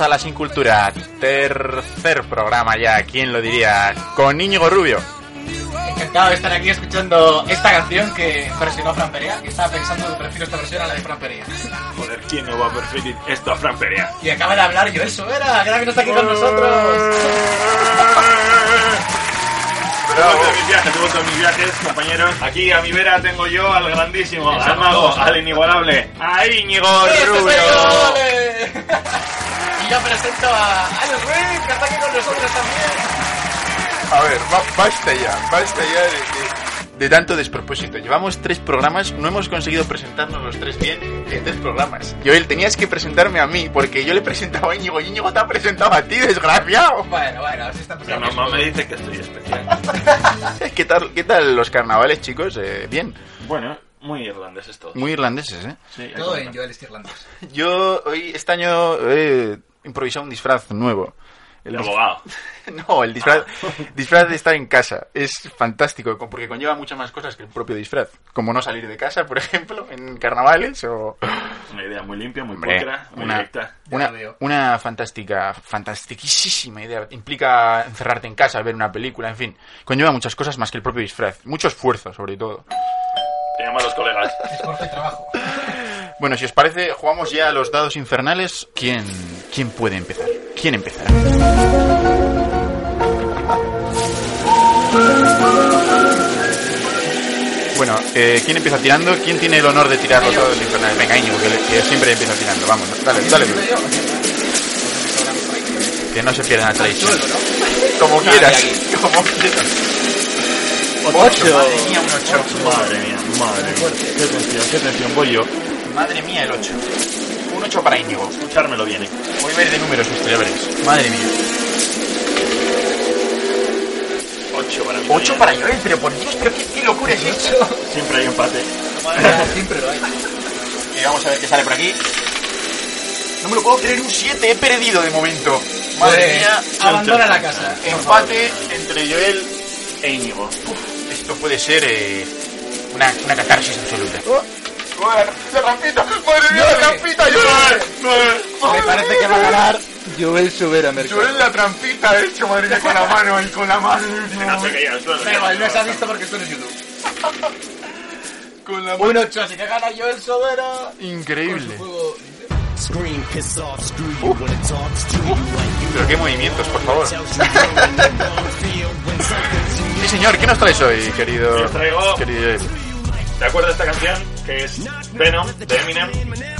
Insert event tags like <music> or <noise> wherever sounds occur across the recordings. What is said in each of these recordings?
a La Sin Cultura, tercer programa ya, ¿quién lo diría? Con Íñigo Rubio. Encantado de estar aquí escuchando esta canción que versionó Fran Perea, que estaba pensando que prefiero esta versión a la de Fran Perea. Joder, ¿quién no va a preferir esto a Fran Perea? Y acaba de hablar Joel Sobera, que no está aquí con nosotros. Vuelto de mis viajes, de mis viajes, compañeros. Aquí a mi vera tengo yo al grandísimo, al mago, al inigualable, a Íñigo ¡Este Rubio. Yo! ¡Ole! Y yo presento a Alex Ruiz, que está aquí con nosotros también. A ver, ba- basta ya, basta ya de, de- de tanto despropósito. Llevamos tres programas, no hemos conseguido presentarnos los tres bien en tres programas. Joel, tenías que presentarme a mí, porque yo le presentaba a Íñigo y Íñigo te ha presentado a ti, desgraciado. Bueno, bueno, así está Mi mamá me dice que estoy especial. <laughs> ¿Qué tal, qué tal los carnavales, chicos? Eh, bien, Bueno, muy irlandés es todo. muy irlandeses, ¿eh? Sí, Todo en. Joel es irlandés. Yo hoy, este año, he improvisado un disfraz nuevo. El abogado. <laughs> No, el disfraz, disfraz de estar en casa. Es fantástico, co- porque conlleva muchas más cosas que el propio disfraz. Como no salir de casa, por <laughs> ejemplo, en carnavales o... Una idea muy limpia, muy Hombre, pulcra, muy una, directa. Una, fantástica, fantastiquísima idea. Implica encerrarte en casa, ver una película, en fin. Conlleva muchas cosas más que el propio disfraz. Mucho esfuerzo, sobre todo. Te llamo a los colegas. Esfuerzo y trabajo. Bueno, si os parece, jugamos ya a los dados infernales. ¿Quién, quién puede empezar? ¿Quién empezará? Bueno, eh, ¿quién empieza tirando? ¿Quién tiene el honor de tirar los dados infernales? Venga, Íñigo, que, que siempre empieza tirando. Vamos, dale, dale. Que no se pierda la tradición. Como quieras. Como quieras. Ocho. Madre mía, un ocho. Madre mía, madre mía. Qué tensión, qué tensión. Voy yo. Madre mía, el 8. Un 8 para Íñigo. Escuchármelo bien. eh. Voy a ver de números sus cerebres. Madre mía. Ocho para mí. 8 también. para Joel, pero por Dios, pero qué, qué locura es esto. Siempre hay empate. Siempre lo hay. <laughs> Y vamos a ver qué sale por aquí. No me lo puedo creer, un 7, he perdido de momento. Madre Pues, mía, abandona la casa. empate entre Joel e Íñigo. Uf, esto puede ser eh, una, una catarsis absoluta. ¡La rampita! ¡Madre mía, la trampita, Joel! Me parece que va a ganar Joel Sobera, Mercado. Joel la trampita ha hecho, madre mía, con la mano y con la mano. No se momento. caía al suelo. No se ha visto porque esto es YouTube. Con la Un 8, así que gana Joel Sobera. Increíble. like Pero qué movimientos, por favor. <laughs> Sí, señor, ¿qué nos traes hoy, querido? Os traigo- querido Joel? ¿Te acuerdas de esta canción? Que es Venom, de Eminem.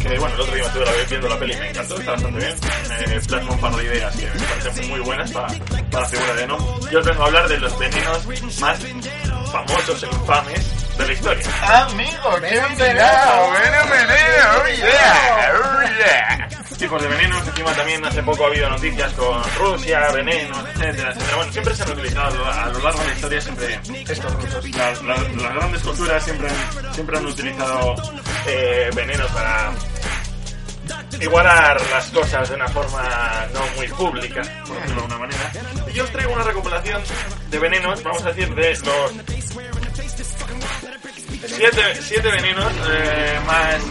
Que bueno, el otro día me estuve la- viendo la peli y me encantó, está bastante bien. Eh, plasma un par de ideas que me parecen muy buenas para, para la figura de Venom. Yo os vengo a hablar de los venenos más famosos e infames de la historia. Amigo, qué veneno, bueno, veneno, oh yeah, oh yeah. Tipos de venenos, encima también hace poco ha habido noticias con Rusia, venenos, etcétera, etcétera. Bueno, siempre se han utilizado a lo, largo de la historia, siempre Estos rusos. las, grandes culturas siempre han, siempre han utilizado eh, venenos para igualar las cosas de una forma no muy pública, por decirlo de una manera. Y yo os traigo una recopilación de venenos, vamos a decir, de los siete, siete venenos eh, más,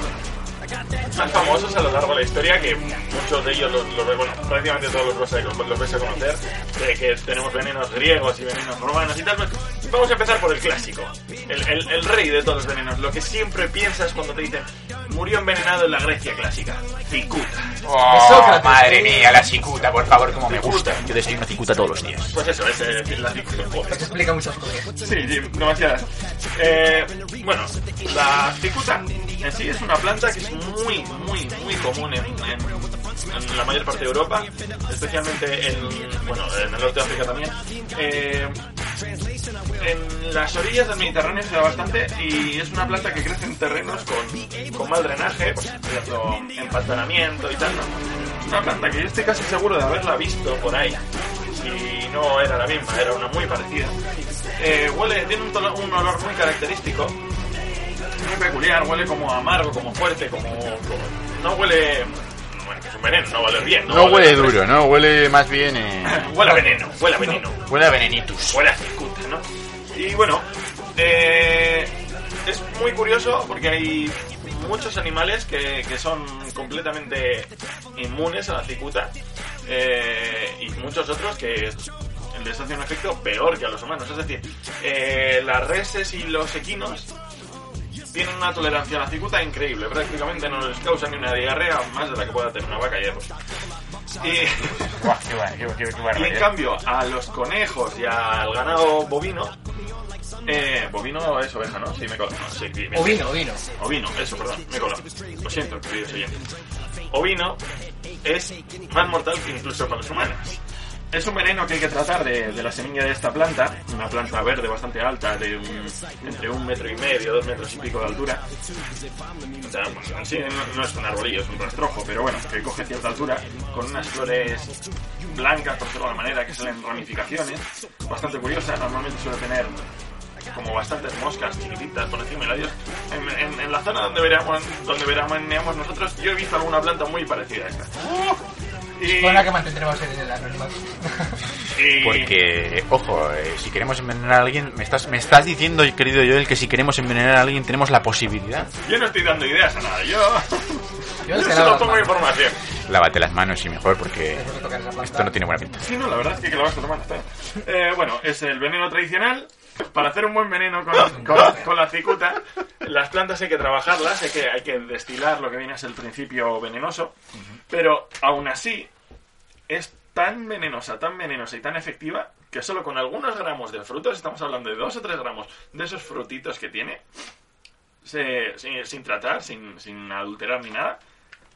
más famosos a lo largo de la historia, que muchos de ellos los, los- bueno, prácticamente todos los vais a, los vais a conocer, de que tenemos venenos griegos y venenos romanos y tal. pues, Vamos a empezar por el clásico, el, el- el rey de todos los venenos, lo que siempre piensas cuando te dicen murió envenenado en la Grecia clásica, cicuta. Oh, Sócrates. madre mía, la cicuta, por favor, como me gusta. Yo desayuno cicuta todos los días. Pues eso, es eh, la cicuta. joder. Esto explica muchas cosas. Sí, sí, demasiadas. Eh, bueno, la cicuta en sí es una planta que es muy, muy, muy común en, la mayor parte de Europa, especialmente en, bueno, en el norte de África también. Eh, en las orillas del Mediterráneo se da bastante y es una planta que crece en terrenos con, con mal drenaje, por ejemplo, empantanamiento y tal. ¿no? Una planta que yo estoy casi seguro de haberla visto por ahí. Si no era la misma, era una muy parecida. Eh, huele, tiene un olor muy característico, muy peculiar, huele como amargo, como fuerte, como, como- no huele, bueno, que es un veneno, no huele bien. No huele fresco. duro, ¿no? Huele más bien... Eh... <laughs> Huele a veneno, huele a veneno. Huele a venenitus. Huele a cicuta, ¿no? Y bueno, eh, es muy curioso porque hay muchos animales que, que son completamente inmunes a la cicuta eh, y muchos otros que les hace un efecto peor que a los humanos. Es decir, eh, las reses y los equinos tienen una tolerancia a la cicuta increíble. Prácticamente no les causa ni una diarrea más de la que pueda tener una vaca hierro. Y, y en barbaridad. cambio, a los conejos y al ganado bovino, eh, bovino es oveja, ¿no? Sí, me cola. No, sí, bien. Ovino, ovino. Ovino, eso, perdón, me cola. Lo siento, queridos oyentes. Ovino es más mortal que incluso para los humanos. Es un veneno que hay que tratar de, de la semilla de esta planta, una planta verde bastante alta, de un- entre un metro y medio, dos metros y pico de altura. O sea, pues en sí no, no es un arbolillo, es un rastrojo, pero bueno, que coge cierta altura, con unas flores blancas, por decirlo de manera, que salen ramificaciones, bastante curiosa, normalmente suele tener como bastantes moscas chiquititas por encima de. En, en- en la zona donde veríamos, donde veraneamos nosotros, yo he visto alguna planta muy parecida a esta. Y, Buena que mantendremos en el anonimato. y- Porque, ojo, eh, si queremos envenenar a alguien, me estás, me estás diciendo, querido Joel, que si queremos envenenar a alguien tenemos la posibilidad. yo no estoy dando ideas a nada, yo, <laughs> Yo yo solo las pongo manos. información. Lávate las manos y mejor porque esto no tiene buena pinta. Sí, no, la verdad es que, que lo vas a tomar. está bien. Eh, bueno, es el veneno tradicional. Para hacer un buen veneno con, <laughs> con- con la cicuta, las plantas hay que trabajarlas, hay que, hay que destilar lo que viene a ser el principio venenoso, pero aún así es tan venenosa, tan venenosa y tan efectiva que solo con algunos gramos de frutos, estamos hablando de dos o tres gramos de esos frutitos que tiene, se- sin, sin tratar, sin, sin adulterar ni nada,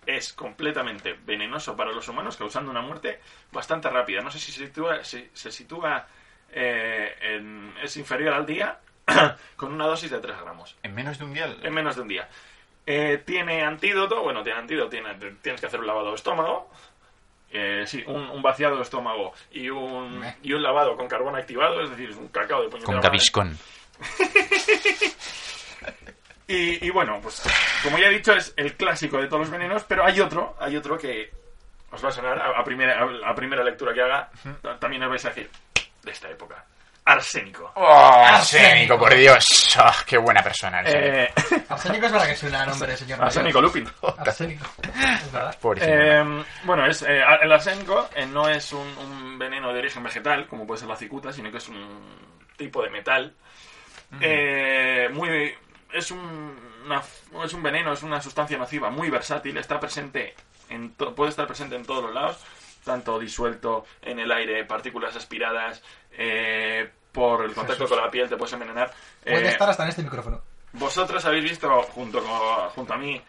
es completamente venenoso para los humanos, causando una muerte bastante rápida. No sé si se sitúa, si- se sitúa eh, en- es inferior al día <coughs> con una dosis de 3 gramos En menos de un día. en menos de un día. Eh, tiene antídoto, bueno, tiene antídoto, tiene- tienes que hacer un lavado de estómago. Eh, sí, un, un vaciado de estómago y un, y un lavado con carbón activado, es decir, es un cacao de puñetera Con. Gaviscon. <laughs> Y, y bueno, pues como ya he dicho, es el clásico de todos los venenos, pero hay otro, hay otro que os va a sonar a, a primera, a, a primera lectura que haga, ta- también os vais a decir, de esta época. Arsénico. ¡Oh, arsénico, por Dios! Oh, ¡Qué buena persona eres! Eh, <laughs> Arsénico es verdad que suena a nombre de señor mayor. arsénico Lupin. Arsénico. Es verdad. Eh, bueno, es, eh, el arsénico eh, no es un, un veneno de origen vegetal, como puede ser la cicuta, sino que es un tipo de metal. Eh, muy, es, un, una- es un veneno, es una sustancia nociva muy versátil, está presente en to- puede estar presente en todos los lados, tanto disuelto en el aire, partículas aspiradas, eh, por el contacto con la piel te puedes envenenar. Puede Eh, estar hasta en este micrófono. vosotros habéis visto junto, con- junto a mí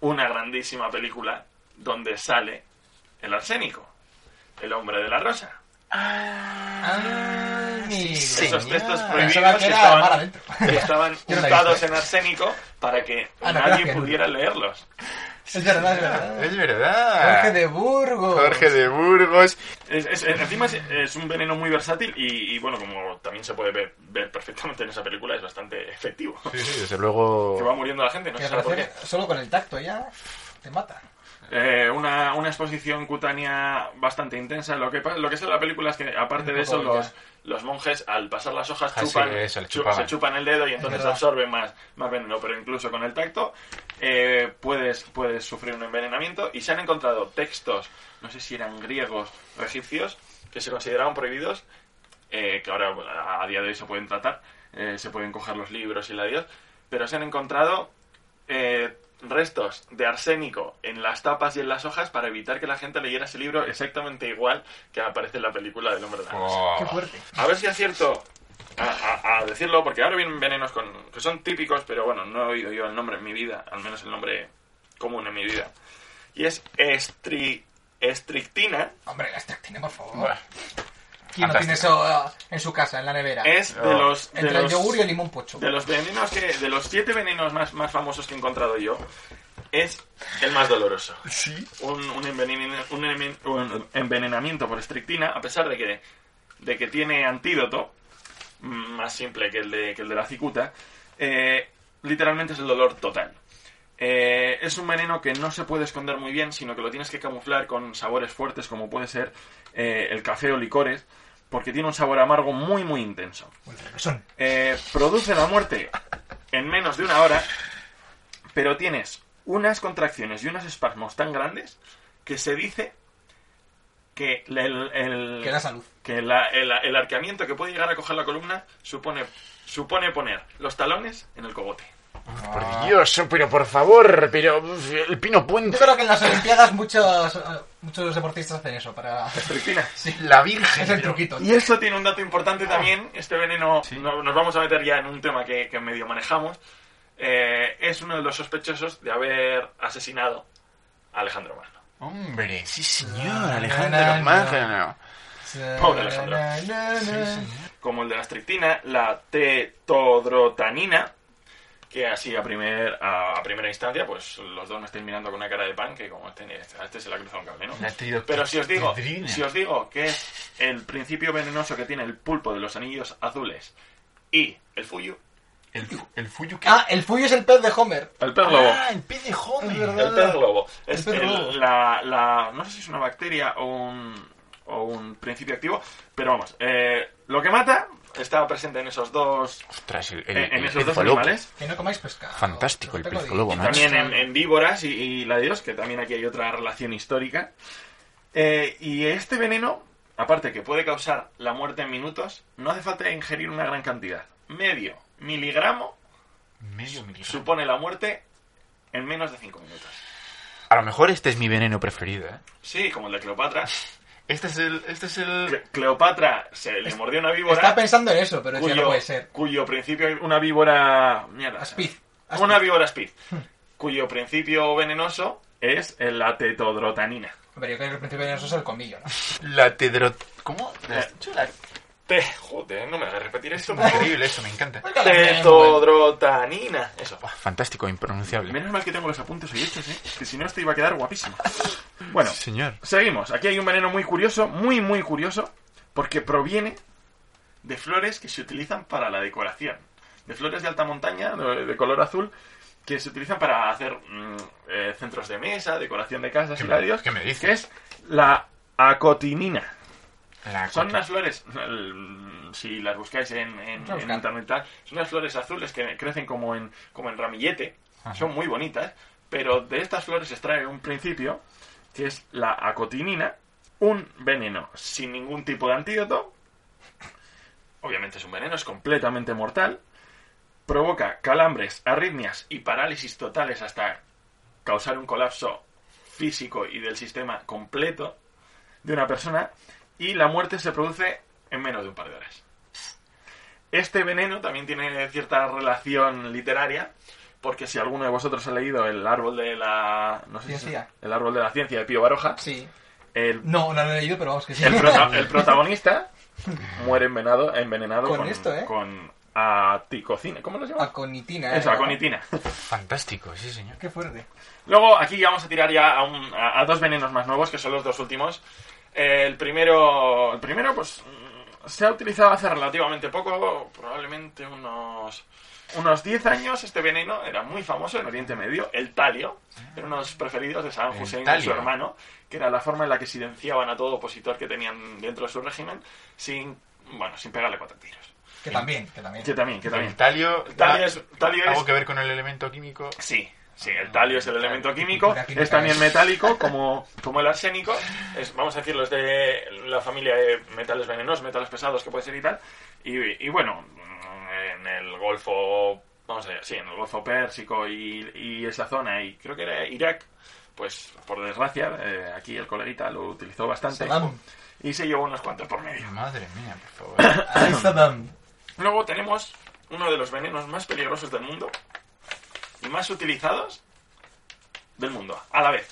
una grandísima película donde sale el arsénico, el hombre de la rosa. Amigo. Esos textos prohibidos que estaban, adentro. estaban <laughs> Yo no la he untados visto. en arsénico para que Ah, no, nadie gracias. pudiera leerlos. Es verdad, es verdad. Es verdad. Jorge de Burgos. Jorge de Burgos. Es- es- encima es, es un veneno muy versátil y, y, bueno, como también se puede ver, ver perfectamente en esa película, es bastante efectivo. Sí, sí, desde luego. Que va muriendo la gente, no sabe por qué. solo con el tacto ya te mata. Eh, una, una exposición cutánea bastante intensa. Lo que, lo que es en la película es que, aparte de eso, los, los monjes, al pasar las hojas, Ah, sí, chupan, eso, se chupan el dedo y entonces absorben más, más veneno. Pero incluso con el tacto eh, puedes, puedes sufrir un envenenamiento. Y se han encontrado textos, no sé si eran griegos o egipcios, que se consideraban prohibidos, eh, que ahora a día de hoy se pueden tratar, eh, se pueden coger los libros y la Dios, pero se han encontrado eh, restos de arsénico en las tapas y en las hojas para evitar que la gente leyera ese libro exactamente igual que aparece en la película del hombre de la. Oh. Qué fuerte. A ver si acierto a, a- a decirlo, porque ahora vienen venenos con, que son típicos, pero bueno, no he oído yo el nombre en mi vida, al menos el nombre común en mi vida. Y es estri, estrictina, Hombre, la extractina, por favor. Buah. ¿Quién no tiene eso ah, en su casa, en la nevera? es de los... De Entre el yogur y el limón pocho. de los venenos que... De los siete venenos más, más famosos que he encontrado yo, es el más doloroso. Sí. un, un envenenamiento, un enven- un envenenamiento por estrictina, a pesar de que, de que tiene antídoto, mm, más simple que el de, que el de la cicuta, eh, literalmente es el dolor total. Eh, es un veneno que no se puede esconder muy bien, sino que lo tienes que camuflar con sabores fuertes, como puede ser eh, el café o licores, porque tiene un sabor amargo muy, muy intenso. Eh, produce la muerte en menos de una hora, pero tienes unas contracciones y unos espasmos tan grandes que se dice que el, el- Que da salud. que la- el, el arqueamiento que puede llegar a coger la columna supone, supone poner los talones en el cogote. Por Dios, pero por favor, pero el pino Yo puente. creo que en las Olimpiadas muchos, eh, muchos deportistas hacen eso para... Estrictina. <laughs> La Virgen. Es el truquito. Y eso tiene un dato importante también. Este veneno, no- nos vamos a meter ya en un tema que, que medio manejamos. Eh, es uno de los sospechosos de haber asesinado a Alejandro Magno. Hombre, sí señor, Alejandro. Magno. Pobre Alejandro. Como el de la estrictina, la tetodrotanina, que así a, primer, a, a primera instancia, pues los dos me estén mirando con una cara de pan que como este, a este se le ha cruzado un cable, ¿no? Pero si os digo, si os digo que es el principio venenoso que tiene el pulpo de los anillos azules y el fuyu, El, fu- el fuyu que... Ah, el Fuyo es el pez de Homer. el pez globo, Ah, el pez de Homer. El pez globo, es pez el- la, la- no sé si es una bacteria o un, o un principio activo, pero vamos, eh, lo que mata está presente en esos dos, Ostras, el, el, en, en el esos dos animales. Que no comáis pescado. Fantástico, el macho. también en, en víboras y, y la de Dios, que también aquí hay otra relación histórica. Eh, y este veneno, aparte que puede causar la muerte en minutos, no hace falta ingerir una gran cantidad. Medio miligramo Medio miligramo. supone la muerte en menos de 5 minutos. A lo mejor este es mi veneno preferido, ¿eh? Sí, como el de Cleopatra. Este es el... Este es el... Cle- Cleopatra se le mordió una víbora. Está pensando en eso, pero eso ya cuyo, no puede ser. cuyo principio una víbora mierda, Aspid. una víbora aspid <laughs> cuyo principio venenoso es la tetodrotanina Hombre, yo creo que el principio de eso es el colmillo, ¿no? La tedro... ¿Cómo? ¿La has dicho? La- Te, joder, no me hagas repetir esto. Increíble eso, me encanta. Tetodrotanina. Eso. Fantástico, impronunciable. Menos mal que tengo los apuntes hoy hechos, ¿eh? Que si no, esto iba a quedar guapísimo. Bueno, Señor. seguimos. Aquí hay un veneno muy curioso, muy, muy curioso, porque proviene de flores que se utilizan para la decoración. De flores de alta montaña, de, de color azul, que se utilizan para hacer mm, eh, centros de mesa, decoración de casas ¿Qué y me- qué me dices? Que es la acotinina. La Son unas flores, si las buscáis en, internet, son unas flores azules que crecen como en, como en ramillete, son muy bonitas, pero de estas flores se extrae un principio, que es la acotinina, un veneno sin ningún tipo de antídoto, obviamente es un veneno, es completamente mortal, provoca calambres, arritmias y parálisis totales hasta causar un colapso físico y del sistema completo de una persona y la muerte se produce en menos de un par de horas. Este veneno también tiene cierta relación literaria porque si alguno de vosotros ha leído el árbol de la no sé si el árbol de la ciencia de Pío Baroja, Sí. el, No, no lo he leído, pero vamos que sí. el, prota- el <laughs> protagonista muere envenenado, envenenado Con con, esto, ¿eh? con aticocina, ¿cómo lo llama? Aconitina. ¿eh? Eso, aconitina. Fantástico, sí, señor. Qué fuerte. Luego aquí vamos a tirar ya a, un- a- a dos venenos más nuevos, que son los dos últimos. Eh, el primero, el primero, pues mm, se ha utilizado hace relativamente poco, probablemente unos unos 10 años. Este veneno era muy famoso en Oriente Medio, el talio. Era uno de los preferidos de Saddam Hussein y su hermano, que era la forma en la que silenciaban a todo opositor que tenían dentro de su régimen sin, bueno, sin pegarle cuatro tiros. Que también, que también. Que también, que también. El talio... Talio es, talio es ¿Algo que ver con el elemento químico? Sí, sí, el talio es el elemento químico, es también metálico <laughs> como, como el arsénico, es, vamos a decirlo, es de la familia de metales venenosos, metales pesados que puede ser y tal, y, y bueno, en el Golfo, vamos a ver, sí, en el Golfo Pérsico y, y esa zona, y creo que era Irak, pues por desgracia, eh, aquí el coleguita lo utilizó bastante y se llevó unos cuantos por medio. Madre mía, por favor. <coughs> Luego tenemos uno de los venenos más peligrosos del mundo más utilizados del mundo, a la vez.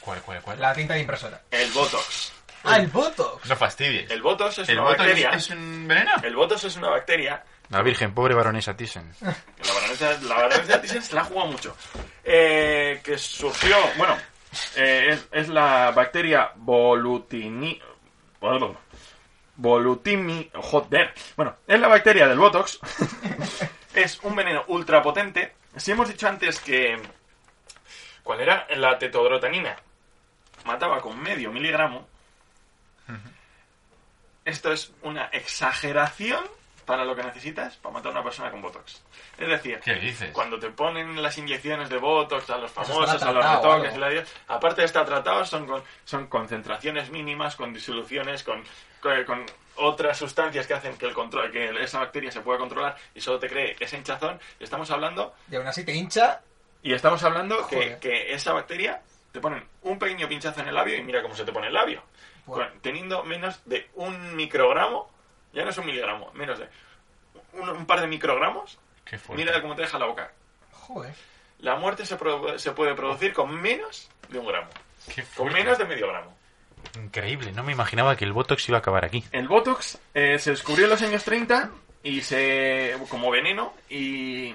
¿Cuál, cuál, cuál? La tinta de impresora. El Botox. Ah, el Botox. No fastidies. El Botox es ¿El una bacteria. es un veneno? El Botox es una bacteria. La virgen, pobre baronesa Thyssen. La baronesa, la baronesa Thyssen se la ha jugado mucho. Eh, que surgió, bueno, eh, es, es la bacteria volutini... bueno, Volutimi... Joder. Bueno, es la bacteria del Botox. <laughs> es un veneno ultra potente. Si hemos dicho antes que... ¿Cuál era? La tetodrotanina. Mataba con medio miligramo. Esto es una exageración para lo que necesitas para matar a una persona con Botox. Es decir, ¿Qué dices? cuando te ponen las inyecciones de Botox a los famosos, a los retoques, y la dios, aparte de estar tratados, son, con- son concentraciones mínimas, con disoluciones, con, con, con otras sustancias que hacen que, el control, que esa bacteria se pueda controlar y solo te cree ese hinchazón. Y estamos hablando, Y aún así te hincha. y estamos hablando que, que esa bacteria te ponen un pequeño pinchazo en el labio y mira cómo se te pone el labio. Con- teniendo menos de un microgramo, ya no es un miligramo, menos de un, un par de microgramos, Qué mira cómo te deja la boca. Joder. La muerte se, pro- se puede producir con menos de un gramo, Qué con menos de medio gramo. Increíble, no me imaginaba que el Botox iba a acabar aquí. El Botox eh, se descubrió en los años 30 y se como veneno y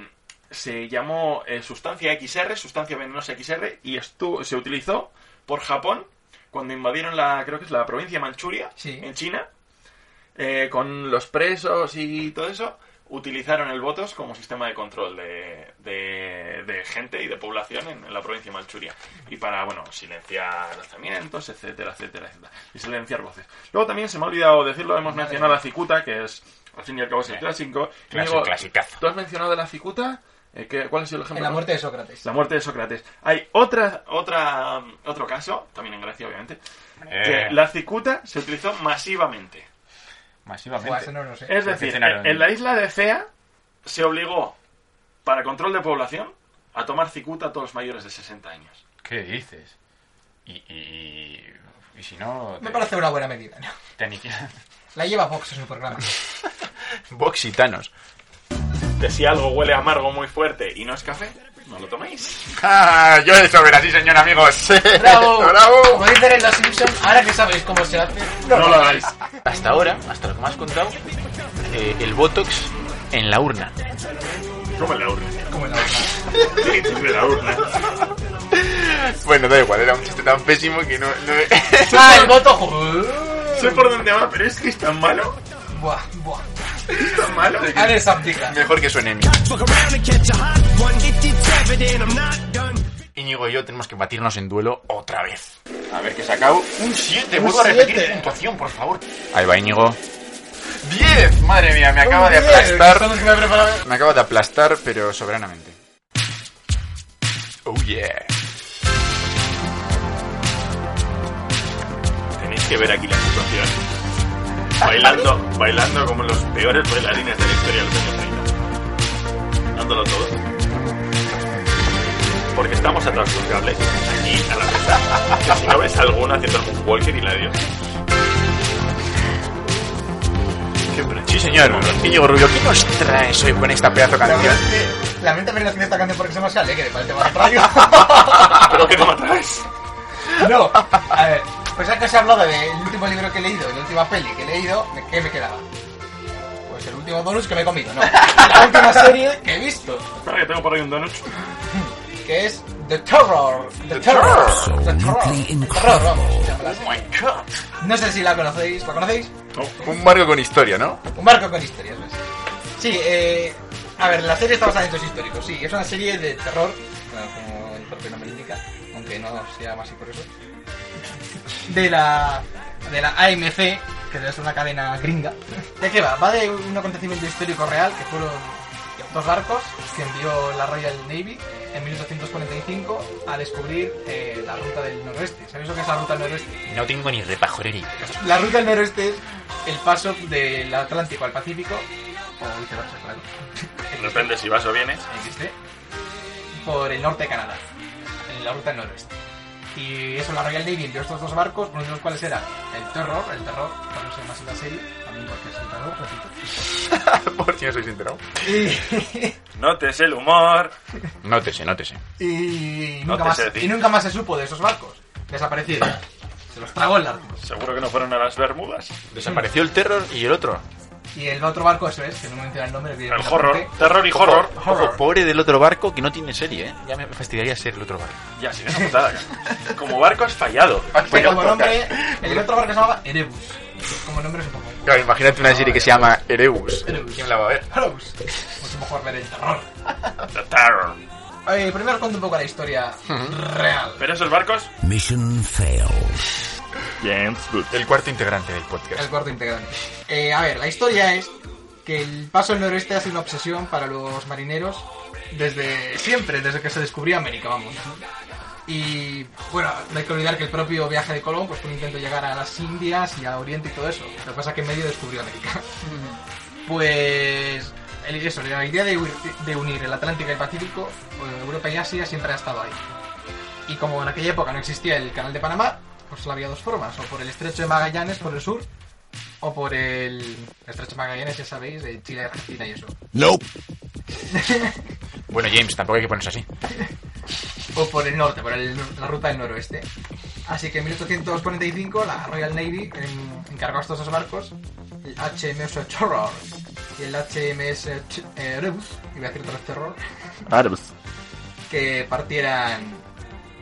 se llamó eh, sustancia XR, sustancia venenosa XR, y esto se utilizó por Japón cuando invadieron la, creo que es la provincia de Manchuria, Sí. en China, eh, con los presos y todo eso, utilizaron el Botox como sistema de control de, de- de gente y de población en, en la provincia de Manchuria. Y para, bueno, silenciar lanzamientos, etcétera, etcétera, etcétera. Y silenciar voces. Luego también se me ha olvidado decirlo, hemos mencionado a Cicuta, que es, al fin y al cabo, es el clásico. Clásico, Íñigo, clasicazo. ¿Tú has mencionado la Cicuta? Eh, ¿qué- ¿Cuál ha sido el ejemplo? En la muerte de Sócrates. La muerte de Sócrates. Hay otra, otra, otro caso, también en Grecia, obviamente, Eh, que la cicuta se utilizó masivamente. Masivamente. No lo sé. Es decir, en, en la isla de Cea se obligó, para control de población, a tomar cicuta a todos los mayores de 60 años. ¿Qué dices? Y, y, y si no... Me te- parece una buena medida, ¿no? te aniquilan. La lleva Vox en su programa. <laughs> Boxitanos. Que si algo huele amargo muy fuerte y no es café, no lo toméis. <laughs> ¡Ah! Yo de sobra, <laughs> sí, señor, amigos. ¡Bravo! ¡Bravo! Como dicen en Los Simpsons, ahora que sabéis cómo se hace, No lo hagáis. Hasta ahora, hasta lo que me has contado, eh, el Botox en la urna. Como en la urna. como en la urna. <laughs> Sí, de la urna. Bueno, da igual, era un chiste tan pésimo que no... no... ¡Ah, el! Joder. Sé por dónde va, pero es que es tan malo. Buah, buah. Es tan malo. Alex. Mejor que suene mí. Íñigo y yo tenemos que batirnos en duelo otra vez. A ver qué he sacado. Un 7. Un Vuelvo a repetir puntuación, por favor. Ahí va Íñigo. 10. Madre mía, me acaba de aplastar. que. Me acaba de aplastar, pero soberanamente. Oh yeah. Tenéis que ver aquí la situación. Bailando, bailando como los peores bailarines de la historia de los años 30. Dándolo todo. Porque estamos atrás de los cables, aquí a la mesa. Que si no ves alguno haciendo el Walker y la Dios. Sí, señor. Íñigo Rubio, ¿qué nos traes hoy con esta pedazo de canción? que lamento haber elegido esta canción porque se más alegre para el tema contrario. ¿Pero qué tema traes? no, a ver, pues ya que se ha hablado del último libro que he leído, la última peli que he leído, ¿de ¿qué me quedaba? Pues el último bonus que me he comido, no. <laughs> La última serie que he visto, Espera que tengo por ahí un donut. que es The Terror. The, Terror. The Terror. The Terror, vamos. Oh my god. No sé si la conocéis, ¿la conocéis? Un barco con historia, ¿no? Un barco con historias, ¿ves? Sí, eh, a ver, la serie está basada en hechos históricos, sí, es una serie de terror, como el propio nombre indica, aunque no se llama así por eso, de la, de la AMC, que ser una cadena gringa. <laughs> ¿De qué va? Va de un acontecimiento histórico real, que fueron dos barcos que envió la Royal Navy en 1845 a descubrir eh, la ruta del noroeste. ¿Sabéis lo que es la ruta del noroeste? No tengo ni repajorería. La ruta del noroeste es el paso del Atlántico al Pacífico, o viceversa, claro. <laughs> Depende si vas o vienes. Por el norte de Canadá, en la ruta del noroeste. Y eso, la Royal Navy envió estos dos barcos, uno de los cuales era el Terror, el Terror, por eso se llama así la serie, también porque es el terror, repito. <laughs> Por si no sois enterado. Y, <laughs> Notes el humor. Nótese, nótese. y, No nunca te más, y nunca más se supo de esos barcos. Desaparecieron. Se los tragó el Ártico. Seguro que no fueron a las Bermudas. Desapareció el terror y el otro. Y el otro barco, eso es, que no me menciona el nombre. El horror. Terror y horror. Ojo, pobre del otro barco que no tiene serie, ¿eh? Ya me fastidiaría ser el otro barco. Ya, sí, una putada. Como barco has fallado. Que fallado como nombre, el otro barco se llamaba Erebus. Como nombre es un poco... Claro, imagínate una serie que se llama Erebus. ¿Quién la va a ver? Erebus. Pues es mejor ver el terror. The Terror. Eh, primero os cuento un poco la historia real. Pero esos barcos. Mission failed. James Good. El cuarto integrante del podcast. El cuarto integrante. Eh, a ver, la historia es que el paso al noroeste ha sido una obsesión para los marineros desde siempre, desde que se descubrió América, vamos. Y bueno, no hay que olvidar que el propio viaje de Colón pues fue un intento de llegar a las Indias y a Oriente y todo eso. Lo que pasa es que en medio descubrió América. <laughs> Pues el, eso, la idea de, huir- de unir el Atlántico y el Pacífico, eh, Europa y Asia siempre ha estado ahí. Y como en aquella época no existía el canal de Panamá, pues solo había dos formas, o por el estrecho de Magallanes por el sur, o por el estrecho de Magallanes, ya sabéis, de Chile, Argentina y eso. Nope. <laughs> Bueno, James, tampoco hay que ponerse así. o por el norte, por el- la ruta del noroeste. Así que en 1845 la Royal Navy en- encargó a estos dos barcos, el HMS Terror y el HMS eh, Rebus, iba a decir otra vez Terror, que partieran,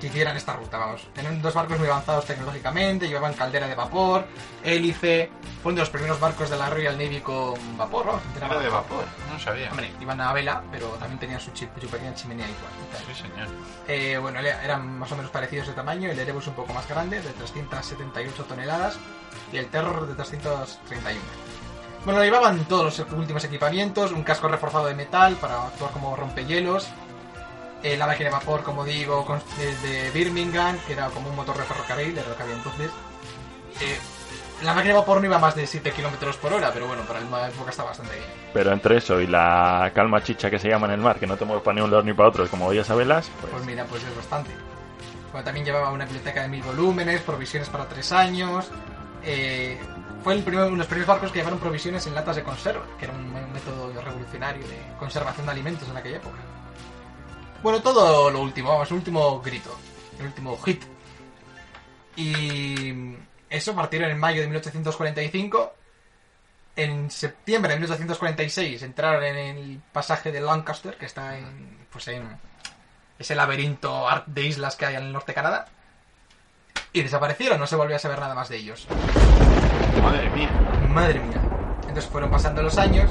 que hicieran esta ruta, vamos. Eran dos barcos muy avanzados tecnológicamente, llevaban caldera de vapor, hélice, fueron de los primeros barcos de la Royal Navy con vapor, ¿no? Era de vapor, no sabía. Hombre, iban a vela, pero también tenían su, chi- su pequeña chimenea igual. Sí, señor. Eh, bueno, eran más o menos parecidos de tamaño. El Erebus un poco más grande, de 378 toneladas, y el Terror de 331. Bueno, llevaban todos los últimos equipamientos, un casco reforzado de metal para actuar como rompehielos, eh, la máquina de vapor, como digo, con- de, de Birmingham, que era como un motor de ferrocarril, de lo que había entonces. Eh, la máquina de vapor no iba más de 7 kilómetros por hora, pero bueno, para la época está bastante bien. Pero entre eso y la calma chicha que se llama en el mar, que no te mueves para ni un lado ni para otro, como veías a velas, pues... Pues mira, pues es bastante. Bueno, también llevaba una biblioteca de mil volúmenes, provisiones para tres años. eh, fue el primer- uno de los primeros barcos que llevaron provisiones en latas de conserva, que era un método revolucionario de conservación de alimentos en aquella época. Bueno, todo lo último, vamos, el último grito, el último hit. Y eso partieron en mayo de 1845. En septiembre de 1846 entraron en el pasaje de Lancaster, que está en, pues en ese laberinto de islas que hay en el norte de Canadá. Y desaparecieron, no se volvió a saber nada más de ellos. Madre mía. Madre mía. Entonces fueron pasando los años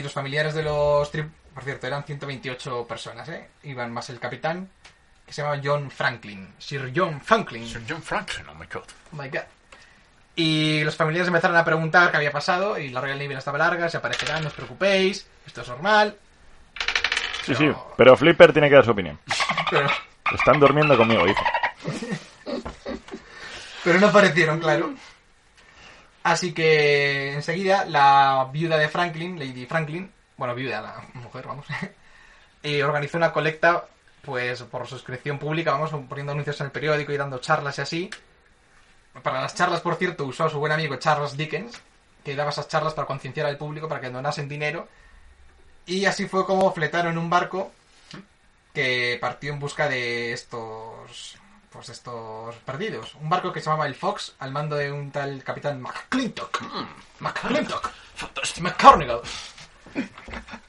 y los familiares de los... tri- Por cierto, eran 128 personas, ¿eh? Iban más el capitán, que se llamaba John Franklin. Sir John Franklin. Sir John Franklin, oh my god. Oh my god. Y los familiares empezaron a preguntar qué había pasado y la Royal Navy estaba larga, se aparecerá, no os preocupéis, esto es normal. Sí, sí, pero Flipper tiene que dar su opinión. <laughs> Pero, Están durmiendo conmigo, dice. <laughs> pero no aparecieron, claro. Así que enseguida la viuda de Franklin, Lady Franklin, bueno, viuda, la mujer, vamos, <laughs> eh, organizó una colecta, pues por suscripción pública, vamos, poniendo anuncios en el periódico y dando charlas y así. Para las charlas, por cierto, usó a su buen amigo Charles Dickens, que daba esas charlas para concienciar al público para que donasen dinero. Y así fue como fletaron un barco que partió en busca de estos pues estos perdidos. Un barco que se llamaba el Fox al mando de un tal capitán McClintock. McClintock. McCornigal.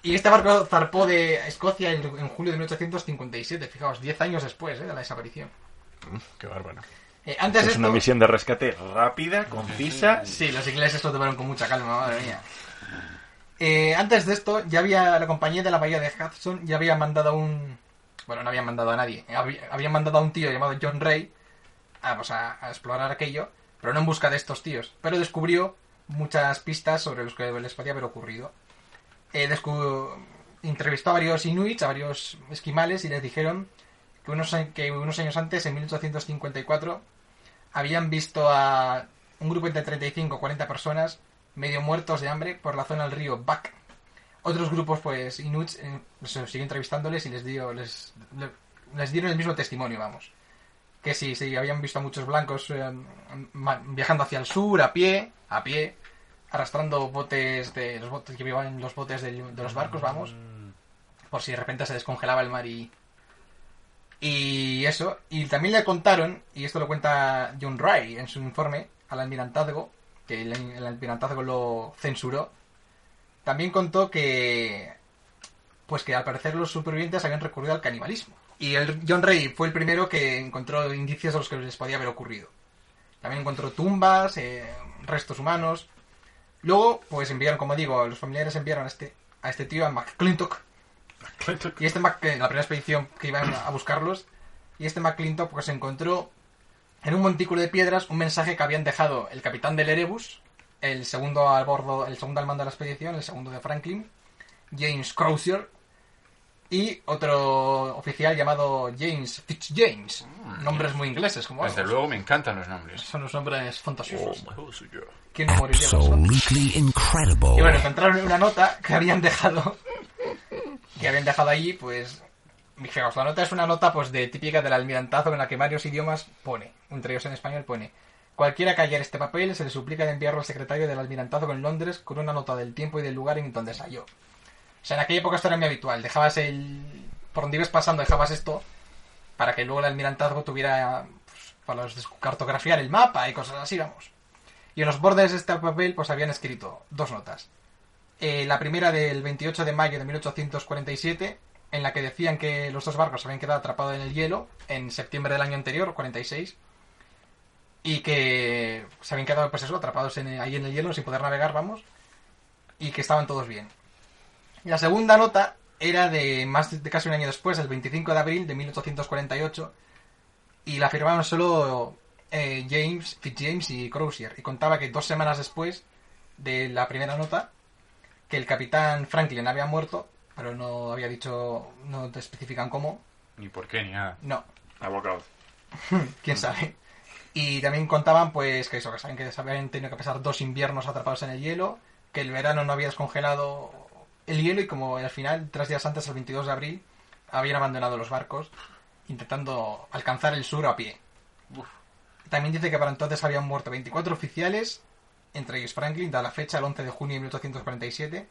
Y este barco zarpó de Escocia en, en julio de 1857, fijaos, 10 años después eh, de la desaparición. Qué bárbaro. Eh, antes Es una misión de rescate rápida, concisa. Sí, los ingleses lo tomaron con mucha calma, madre mía. Eh, antes de esto, ya había la compañía de la bahía de Hudson, ya había mandado a un... Bueno, no habían mandado a nadie. Había- Habían mandado a un tío llamado John Ray a, pues, a, explorar aquello, pero no en busca de estos tíos. Pero descubrió muchas pistas sobre los que les podía haber ocurrido. Eh, Entrevistó a varios inuits, a varios esquimales, y les dijeron que unos, que unos años antes, en 1854, habían visto a un grupo entre 35 o 40 personas medio muertos de hambre por la zona del río Back. Otros grupos, pues, inuits, eh, se siguió entrevistándoles y les dio, les, le- les dieron el mismo testimonio, vamos. Que sí, sí, habían visto a muchos blancos eh, viajando hacia el sur, a pie, a pie, arrastrando botes de los botes que llevaban los botes de los barcos, vamos, por si de repente se descongelaba el mar y, y eso, y también le contaron, y esto lo cuenta John Ray en su informe al almirantazgo, que el almirantazgo lo censuró, también contó que pues que al parecer los supervivientes habían recurrido al canibalismo. Y el John Ray fue el primero que encontró indicios de los que les podía haber ocurrido. También encontró tumbas, eh, restos humanos. Luego, pues enviaron, como digo, los familiares enviaron a este, a este tío, a McClintock, y este Mac, la primera expedición que iban a buscarlos, y este McClintock pues encontró en un montículo de piedras un mensaje que habían dejado el capitán del Erebus el segundo al bordo, el segundo al mando de la expedición, el segundo de Franklin, James Crozier, y otro oficial llamado James Fitzjames. Nombres muy ingleses, como Desde vamos. luego me encantan los nombres. Son los nombres Oh, fantasiosos. ¿Quién no moriría? Absolutely incredible. Y bueno, encontraron una nota que habían dejado. Que habían dejado allí, pues. Fijaos, la nota es una nota pues de típica del almirantazo en la que varios idiomas pone. Entre ellos en español pone. Cualquiera que hallar este papel se le suplica de enviarlo al secretario del almirantazo en Londres con una nota del tiempo y del lugar en donde se halló. O sea, en aquella época esto era muy habitual. Dejabas el. Por donde ibas pasando, dejabas esto para que luego el almirantazgo tuviera. Pues, para cartografiar el mapa y cosas así, vamos. Y en los bordes de este papel, pues habían escrito dos notas. Eh, la primera del 28 de mayo de 1847, en la que decían que los dos barcos habían quedado atrapados en el hielo en septiembre del año anterior, 46, y que se habían quedado, pues eso, atrapados en, ahí en el hielo sin poder navegar, vamos, y que estaban todos bien. La segunda nota era de más de casi un año después, el 25 de abril de 1848, y la firmaban solo eh, James, Fitzjames y Crozier, y contaba que dos semanas después de la primera nota, que el capitán Franklin había muerto, pero no había dicho, no te especifican cómo, Ni por qué, ni nada. no, Abocado. <laughs> quién sabe. Y también contaban, pues, que eso, que saben que se habían tenido que pasar dos inviernos atrapados en el hielo, que el verano no había descongelado el hielo y como al final, tres días antes, el 22 de abril, habían abandonado los barcos, intentando alcanzar el sur a pie. También dice que para entonces habían muerto 24 oficiales, entre ellos Franklin, da la fecha, el 11 de junio de 1847.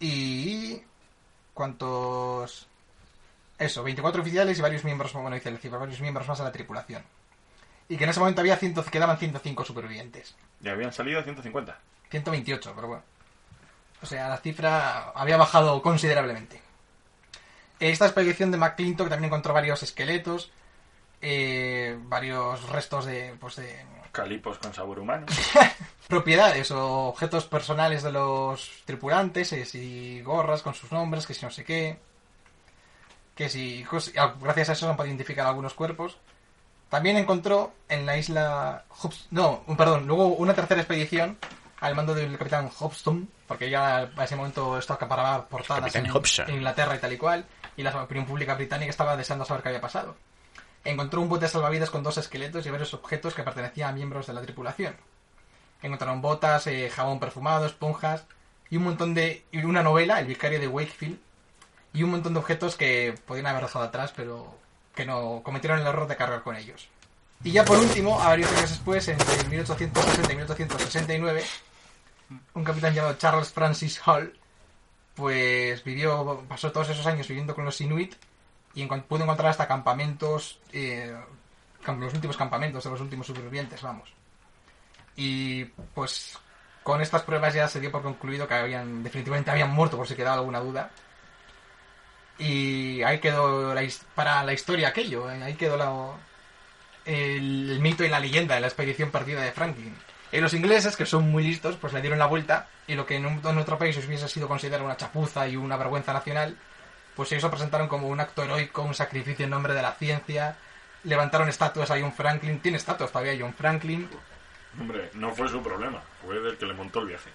Y... ¿Cuántos...? Eso, 24 oficiales y varios miembros, bueno, dice el cifra, varios miembros más de la tripulación. Y que en ese momento había 100, quedaban 105 supervivientes. Ya habían salido 150. 128, pero bueno. O sea, la cifra había bajado considerablemente. Esta expedición de McClintock también encontró varios esqueletos, eh, varios restos de, pues de Calipos con sabor humano. <laughs> propiedades o objetos personales de los tripulantes, eh, si gorras con sus nombres, que si no sé qué, que si ah, gracias a eso se han podido identificar algunos cuerpos. También encontró en la isla Hobs- no, perdón, luego una tercera expedición al mando del capitán Hobson, porque ya a ese momento esto acaparaba portadas en, Inglaterra y tal y cual, y la opinión pública británica estaba deseando saber qué había pasado. Encontró un bote salvavidas con dos esqueletos y varios objetos que pertenecían a miembros de la tripulación. Encontraron botas, eh, jabón perfumado, esponjas y un montón de. y una novela, El vicario de Wakefield, y un montón de objetos que podían haber dejado atrás, pero que no cometieron el error de cargar con ellos. Y ya por último, a varios años después, entre 1860 y 1869, un capitán llamado Charles Francis Hall, pues vivió, pasó todos esos años viviendo con los Inuit y encon- pudo encontrar hasta campamentos, eh, los últimos campamentos de los últimos supervivientes, vamos. Y pues con estas pruebas ya se dio por concluido que habían definitivamente habían muerto por si quedaba alguna duda. Y ahí quedó la para la historia aquello, eh, ahí quedó la- el, el mito y la leyenda de la expedición perdida de Franklin. Y los ingleses, que son muy listos, pues le dieron la vuelta y lo que en, un- en otro país hubiese sido considerado una chapuza y una vergüenza nacional, pues ellos lo presentaron como un acto heroico, un sacrificio en nombre de la ciencia, levantaron estatuas a John Franklin, tiene estatuas todavía John Franklin, Hombre, no fue su problema. Fue del que le montó el viaje.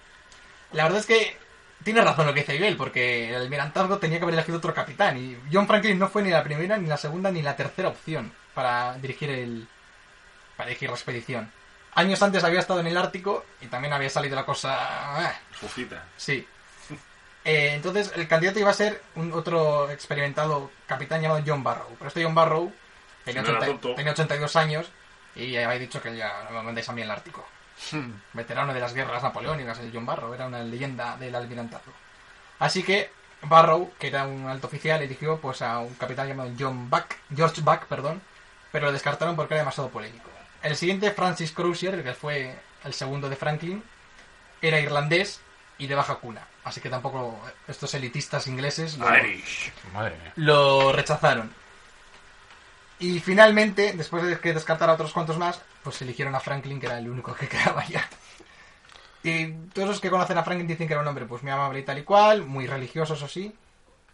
La verdad es que tiene razón lo que dice Ibel, porque el almirantazgo tenía que haber elegido otro capitán. Y John Franklin no fue ni la primera, ni la segunda, ni la tercera opción para dirigir el. para dirigir la expedición. Años antes había estado en el Ártico y también había salido la cosa. ah, Fufita. sí. Eh, entonces el candidato iba a ser un otro experimentado capitán llamado John Barrow. Pero este John Barrow tenía, No era 80 tonto. tenía 82 años y había dicho que ya no me mandéis a mí el Ártico <laughs> veterano de las guerras napoleónicas, el John Barrow, era una leyenda del almirantazgo. Así que Barrow, que era un alto oficial, eligió pues a un capitán llamado John Buck, George Buck, perdón, pero lo descartaron porque era demasiado polémico. El siguiente, Francis Crozier, el que fue el segundo de Franklin, era irlandés y de baja cuna. Así que tampoco estos elitistas ingleses lo, Irish. Madre mía. lo rechazaron. Y finalmente, después de que descartara otros cuantos más, pues eligieron a Franklin, que era el único que <laughs> quedaba ya. Y todos los que conocen a Franklin dicen que era un hombre pues muy amable y tal y cual, muy religioso, eso sí,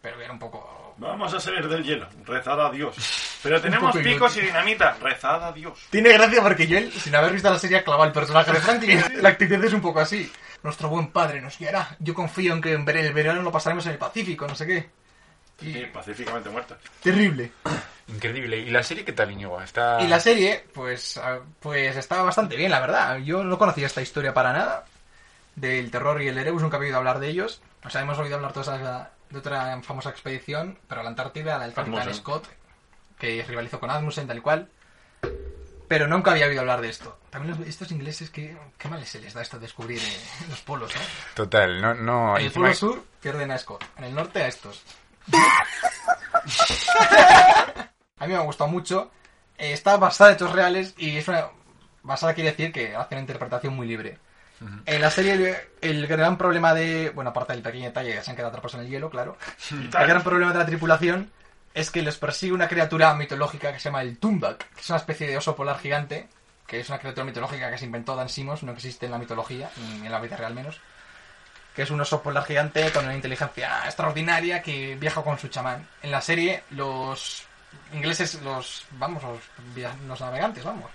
pero era un poco... Vamos a salir del hielo. Rezad a Dios. Pero <laughs> tenemos picos y dinamita. Rezad a Dios. Tiene gracia porque Joel, sin haber visto la serie, clava el personaje de Franklin. La actitud es un poco así. Nuestro buen padre nos guiará. Yo confío en que en el verano lo pasaremos en el Pacífico, no sé qué. Y- Sí, pacíficamente muerta. Terrible. Increíble. ¿Y la serie qué tal, Íñigo? Está... Y la serie, pues, ah, pues estaba bastante bien, la verdad. Yo no conocía esta historia para nada. Del terror y el Erebus, nunca había oído hablar de ellos. O sea, hemos oído hablar todos de de otra famosa expedición, pero a la Antártida, la del capitán. Scott, que rivalizó con Asmussen, tal y cual. Pero nunca había oído hablar de esto. También los- estos ingleses, qué, qué mal se les da esto de descubrir eh, los polos, ¿no? Total, no... no En el polo sur pierden a Scott, en el norte a estos. <laughs> a mí me ha gustado mucho. Eh, está basada en hechos reales y es una... Basada quiere decir que hace una interpretación muy libre. En la serie el, el gran problema de... Bueno, aparte del pequeño detalle que se han quedado atrapados en el hielo, claro. <laughs> El gran problema de la tripulación es que les persigue una criatura mitológica que se llama el Tumbak, que es una especie de oso polar gigante, que es una criatura mitológica que se inventó Dan Simmons, no existe en la mitología, ni en la vida real menos que es un oso polar gigante con una inteligencia extraordinaria que viaja con su chamán. En la serie, los ingleses, los, vamos, los, los navegantes, vamos.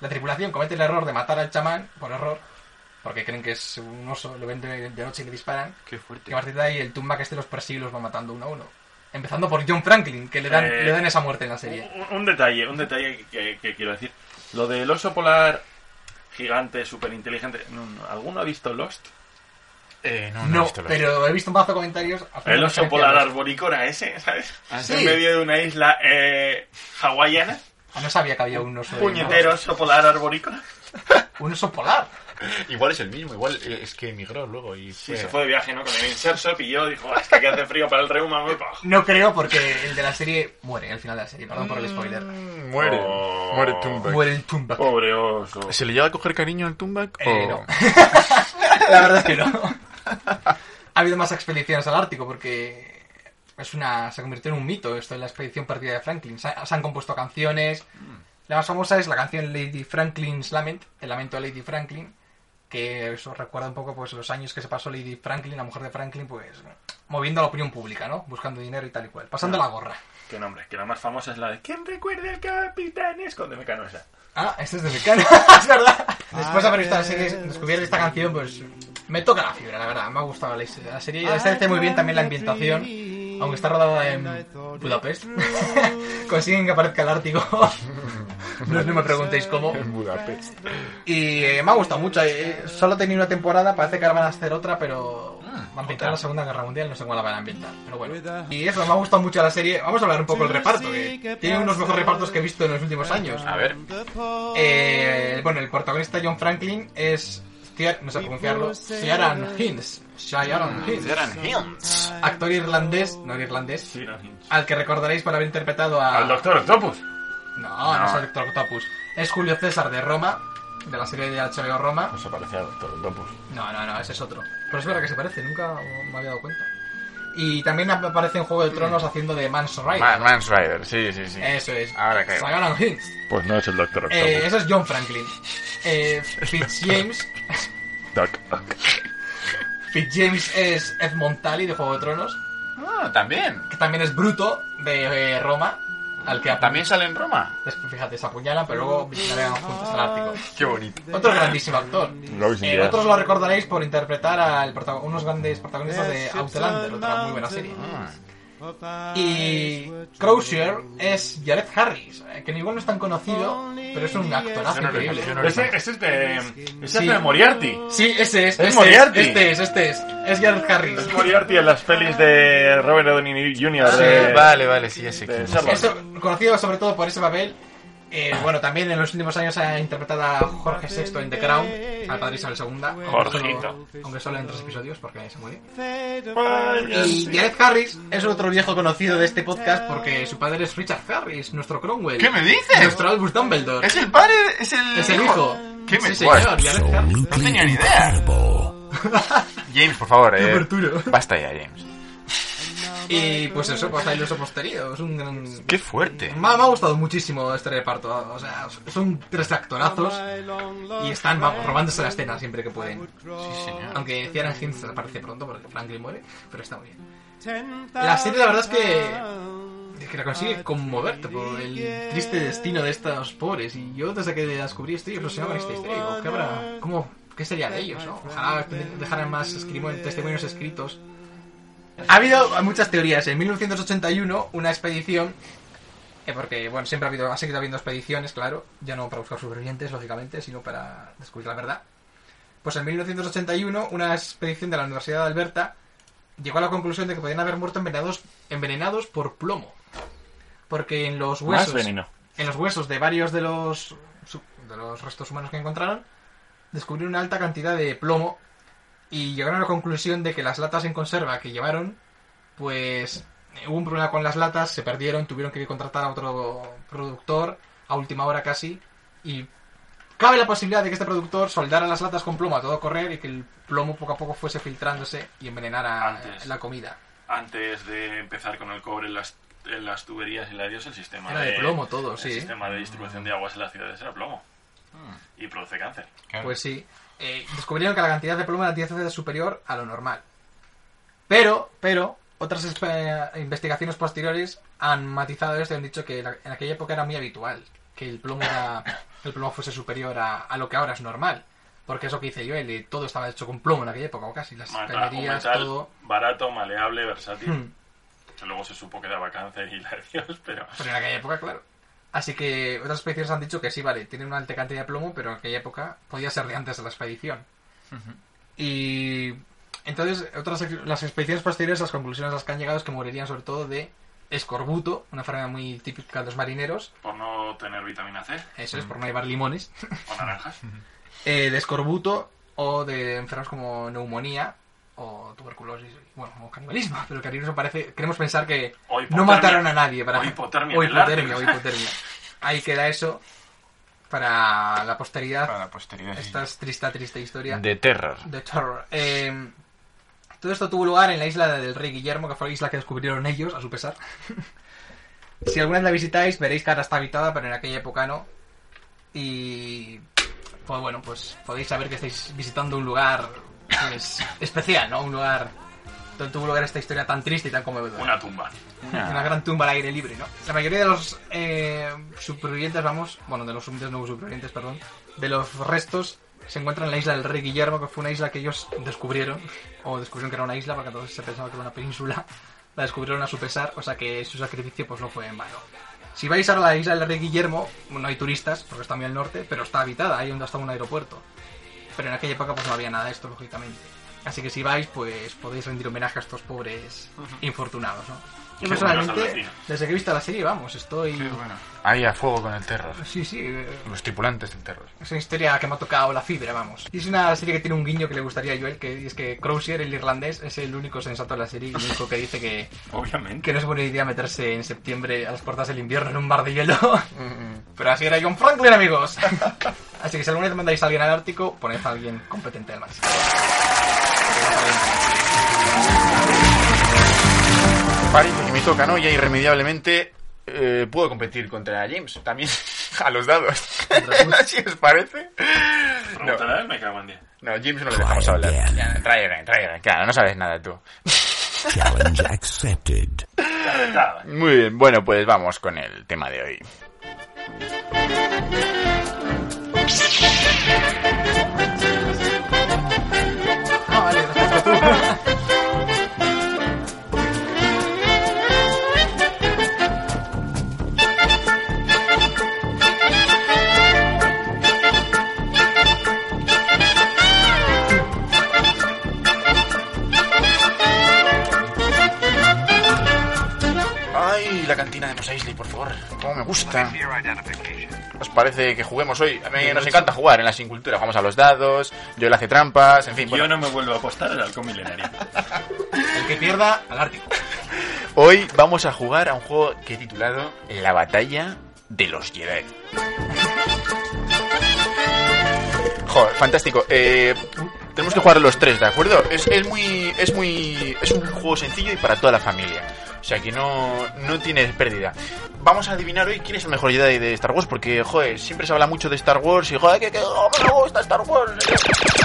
La tripulación comete el error de matar al chamán, por error, porque creen que es un oso, lo ven de, de noche y le disparan. Qué Y fuerte. a partir de ahí el Tumbak este los persigue y los va matando uno a uno. Empezando por John Franklin, que le dan, Eh, le dan esa muerte en la serie. Un, un detalle, un detalle que, que quiero decir. Lo del oso polar gigante, súper inteligente. ¿Alguno ha visto Lost? Eh, no, no, he visto pero he visto un mazo de comentarios. El oso polar a los- arborícola ese, ¿sabes? Ah, sí. En medio de una isla eh, hawaiana. Ah, no sabía que había un oso. Puñetero oso polar arborícola. <laughs> Un oso polar. Igual es el mismo, igual eh, es que emigró luego y Sí, se fue de viaje, ¿no? Con el Inserso y yo dijo, "Ah, es que aquí hace frío para el reuma, me pa". No creo porque el de la serie muere al final de la serie, perdón por el spoiler. Mm, Muere, Oh. muere Tumbak. Muere el Tumbak. Pobre oso. ¿Se le llega a coger cariño al Tumbak? Eh, o... no. <laughs> La verdad es que no. Ha habido más expediciones al Ártico porque es una se convirtió en un mito esto de la expedición perdida de Franklin. Se, se han compuesto canciones. La más famosa es la canción Lady Franklin's Lament, el lamento de Lady Franklin, que eso recuerda un poco pues los años que se pasó Lady Franklin, la mujer de Franklin, pues moviendo a la opinión pública, ¿no? Buscando dinero y tal y cual, pasando la gorra. Qué nombre, que la más famosa es la de ¿Quién recuerda al capitán? Es con de Mecano esa. Ah, este es de Mecano, <laughs> es verdad. Después de haber visto la serie, descubrir esta canción, pues me toca la fibra, la verdad. Me ha gustado la, la serie. Está hace muy bien también la ambientación, aunque está rodada en Budapest. <laughs> Consiguen que aparezca el Ártico. <laughs> no, no me preguntéis cómo. En Budapest. Y eh, me ha gustado mucho. eh, solo he tenido una temporada, parece que ahora van a hacer otra, pero va a ambientar la Segunda Guerra Mundial, no sé cómo la van a ambientar. Pero bueno. Y eso, me ha gustado mucho la serie. Vamos a hablar un poco del reparto, que tiene unos mejores repartos que he visto en los últimos años. A ver. Eh, bueno, el protagonista John Franklin es. Ciar- no sé pronunciarlo. Ciaran Hinds. Ciaran Hinds. Actor irlandés, no irlandés, al que recordaréis por haber interpretado a. Al Doctor Octopus. No, no, es el Doctor Octopus. Es Julio César de Roma, de la serie de HBO Roma. No se parecía al Doctor Octopus. No, no, no, ese es otro. Pero es verdad que se parece, nunca me había dado cuenta. Y también aparece en Juego de Tronos haciendo de Mans Rider. Ma- Mans Rider, sí, sí, sí. Eso es. Ahora Hinds. Pues no es el Doctor Octopus. Eh, ese es John Franklin. Eh, Fitzjames. <laughs> Doc. Fitzjames es Edmond Tully de Juego de Tronos, Ah, también. que también es Bruto de eh, Roma, al que También sale en Roma. Después, fíjate, se apuñalan, pero luego navegan juntos al Ártico. Qué bonito. Otro grandísimo actor. Eh, otros lo recordaréis por interpretar a unos grandes protagonistas de Outlander, otra muy buena serie. Y Crozier es Jared Harris, eh, que igual no es tan conocido, pero es un actorazo no lo- increíble. no Ese, ese es de. Ese Sí. es de Moriarty. Sí, ese es. Es ese Moriarty. Este es, este es. Es Jared Harris. Es Moriarty en las pelis de Robert Downey Jr. Sí, de- vale, vale, sí, ya sé es. Eso, conocido sobre todo por ese papel. Eh, bueno, también en los últimos años ha interpretado a Jorge VI en The Crown, al padre Isabel II. Jorgito. Aunque solo en tres episodios, porque se muere. Vaya, Y. Jared Harris es otro viejo conocido de este podcast porque su padre es Richard Harris, nuestro Cromwell. ¿Qué me dices? Nuestro Albus Dumbledore. Es el padre, es el Es el hijo. ¿Qué me Sí, señor, Jared Harris. No tenía ni idea. <laughs> <laughs> James, por favor, eh. Basta ya, James. Y pues eso, pues ahí los hemos tenido. Es un gran... ¡Qué fuerte! Me ha, me ha gustado muchísimo este reparto. O sea, son tres actorazos y están vamos, robándose la escena siempre que pueden. Sí, señor. Aunque Ciaran Hinds aparece pronto porque Franklin muere, pero está muy bien. La serie la verdad es que, que la consigue conmoverte por el triste destino de estos pobres. Y yo desde que descubrí esto, yo reflexionaba en esta historia. Digo, ¿qué, habrá, cómo, ¿qué sería de ellos? ¿no? Ojalá dejaran más testimonios escritos. Ha habido muchas teorías. En 1981, una expedición eh, porque, bueno, siempre ha, habido, ha seguido habiendo expediciones, claro, ya no para buscar supervivientes, lógicamente, sino para descubrir la verdad. Pues en 1981, una expedición de la Universidad de Alberta llegó a la conclusión de que podían haber muerto envenenados, envenenados por plomo. Porque en los huesos, en los huesos de varios de los, de los restos humanos que encontraron, descubrieron una alta cantidad de plomo y llegaron a la conclusión de que las latas en conserva que llevaron, pues hubo un problema con las latas, se perdieron, tuvieron que contratar a otro productor a última hora casi y cabe la posibilidad de que este productor soldara las latas con plomo a todo correr y que el plomo poco a poco fuese filtrándose y envenenara Antes. la comida. Antes de empezar con el cobre en las, en las tuberías y la el sistema Era de plomo todo, sí. El sistema de distribución de aguas en las ciudades era plomo. Y produce cáncer. Pues sí. Eh, descubrieron que la cantidad de plomo era 10 veces superior a lo normal. Pero, pero, otras espe- investigaciones posteriores han matizado esto y han dicho que la- en aquella época era muy habitual que el plomo, era, <coughs> el plomo fuese superior a, a lo que ahora es normal. Porque eso que dice yo, el, todo estaba hecho con plomo en aquella época, o casi, las cañerías, todo. barato, maleable, versátil. Hmm. Que luego se supo que daba cáncer y <laughs> la de Dios, pero... Pero en aquella época, claro. Así que otras expediciones han dicho que sí, vale, tiene una alta cantidad de plomo, pero en aquella época podía ser de antes de la expedición. Y entonces, otras las expediciones posteriores, las conclusiones a las que han llegado es que morirían sobre todo de escorbuto, una enfermedad muy típica de los marineros, Por no tener vitamina C. Eso es, por no llevar limones, o naranjas. <laughs> eh, de escorbuto o de enfermedades como neumonía o tuberculosis, bueno, o canibalismo, <laughs> pero que a parece, queremos pensar que no mataron a nadie para O hipotermia o en el hipotermia, o Ártico. hipotermia. <laughs> Ahí queda eso para la posteridad. Para la posteridad. Esta es triste, triste historia De terror. de terror. Eh, todo esto tuvo lugar en la isla del Rey Guillermo, que fue la isla que descubrieron ellos, a su pesar. <laughs> si alguna vez la visitáis, veréis que ahora está habitada, pero en aquella época no. Y pues bueno, pues podéis saber que estáis visitando un lugar pues, especial, ¿no? Un lugar donde tuvo lugar esta historia tan triste y tan conmovedora. Una tumba. Una gran tumba al aire libre, ¿no? La mayoría de los eh, supervivientes, vamos, bueno, de los nuevos supervivientes, perdón, de los restos se encuentran en la isla del Rey Guillermo, que fue una isla que ellos descubrieron, o descubrieron que era una isla, porque entonces se pensaba que era una península, <laughs> la descubrieron a su pesar, o sea que su sacrificio pues no fue en vano. Si vais a la isla del Rey Guillermo, no hay turistas, porque está muy al norte, pero está habitada, ahí donde está un aeropuerto. Pero en aquella época pues no había nada de esto, lógicamente. Así que si vais, pues podéis rendir homenaje a estos pobres infortunados, ¿no? Yo personalmente, desde que he visto la serie, vamos, estoy... Qué bueno. Ahí a fuego con el terror. Sí, sí, eh, Los tripulantes del terror. es una historia que me ha tocado la fibra, vamos. Y es una serie que tiene un guiño que le gustaría a Joel, que es que Crozier, el irlandés, es el único sensato de la serie y el único que dice que, Obviamente. que no es buena idea meterse en septiembre a las puertas del invierno en un mar de hielo. Pero así era John Franklin, amigos. <laughs> Así que si alguna vez mandáis a alguien al Ártico, poned a alguien competente al mar. Parece que me toca, ¿no? Ya irremediablemente eh, puedo competir contra James. También <laughs> a los dados. si <laughs> os parece. No, Pregúntale a él, me cago en 10. no, James no le dejamos hablar. Try again. Claro, no sabes nada tú. <laughs> Challenge accepted. Muy bien, bueno, pues vamos con el tema de hoy. Cómo me gusta. ¿Os parece que juguemos hoy? A mí nos encanta jugar en la sincultura. Jugamos a los dados, yo le hace trampas, en fin. Yo bueno. no me vuelvo a apostar al halcón milenario. <laughs> El que pierda, al Ártico. <laughs> Hoy vamos a jugar a un juego que he titulado La batalla de los Jedi. Joder, fantástico. Eh, Tenemos que jugar los tres, ¿de acuerdo? Es, es muy. Es muy. Es un juego sencillo y para toda la familia. O sea que no, no tiene pérdida. Vamos a adivinar hoy quién es el mejor Jedi de Star Wars, porque, joder, siempre se habla mucho de Star Wars y, joder, que, que oh, me gusta Star Wars.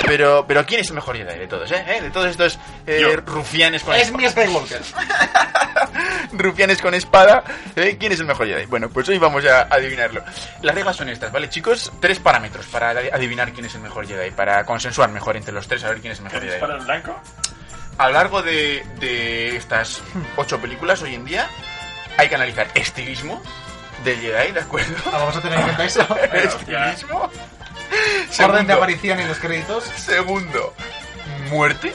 Pero, pero ¿quién es el mejor Jedi de todos, eh? ¿Eh? De todos estos eh, rufianes con Es espada. mi Skywalker. <laughs> rufianes con espada. ¿eh? ¿Quién es el mejor Jedi? Bueno, pues hoy vamos a adivinarlo. Las reglas son estas, ¿vale, chicos? Tres parámetros para adi- adivinar quién es el mejor Jedi, para consensuar mejor entre los tres a ver quién es el mejor ¿Queréis Jedi. para el blanco? A lo largo de, de estas ocho películas hoy en día hay que analizar estilismo del Jedi, ¿de acuerdo? Ah, Vamos a tener en cuenta eso. <laughs> estilismo. Orden de aparición en los créditos. segundo, muerte.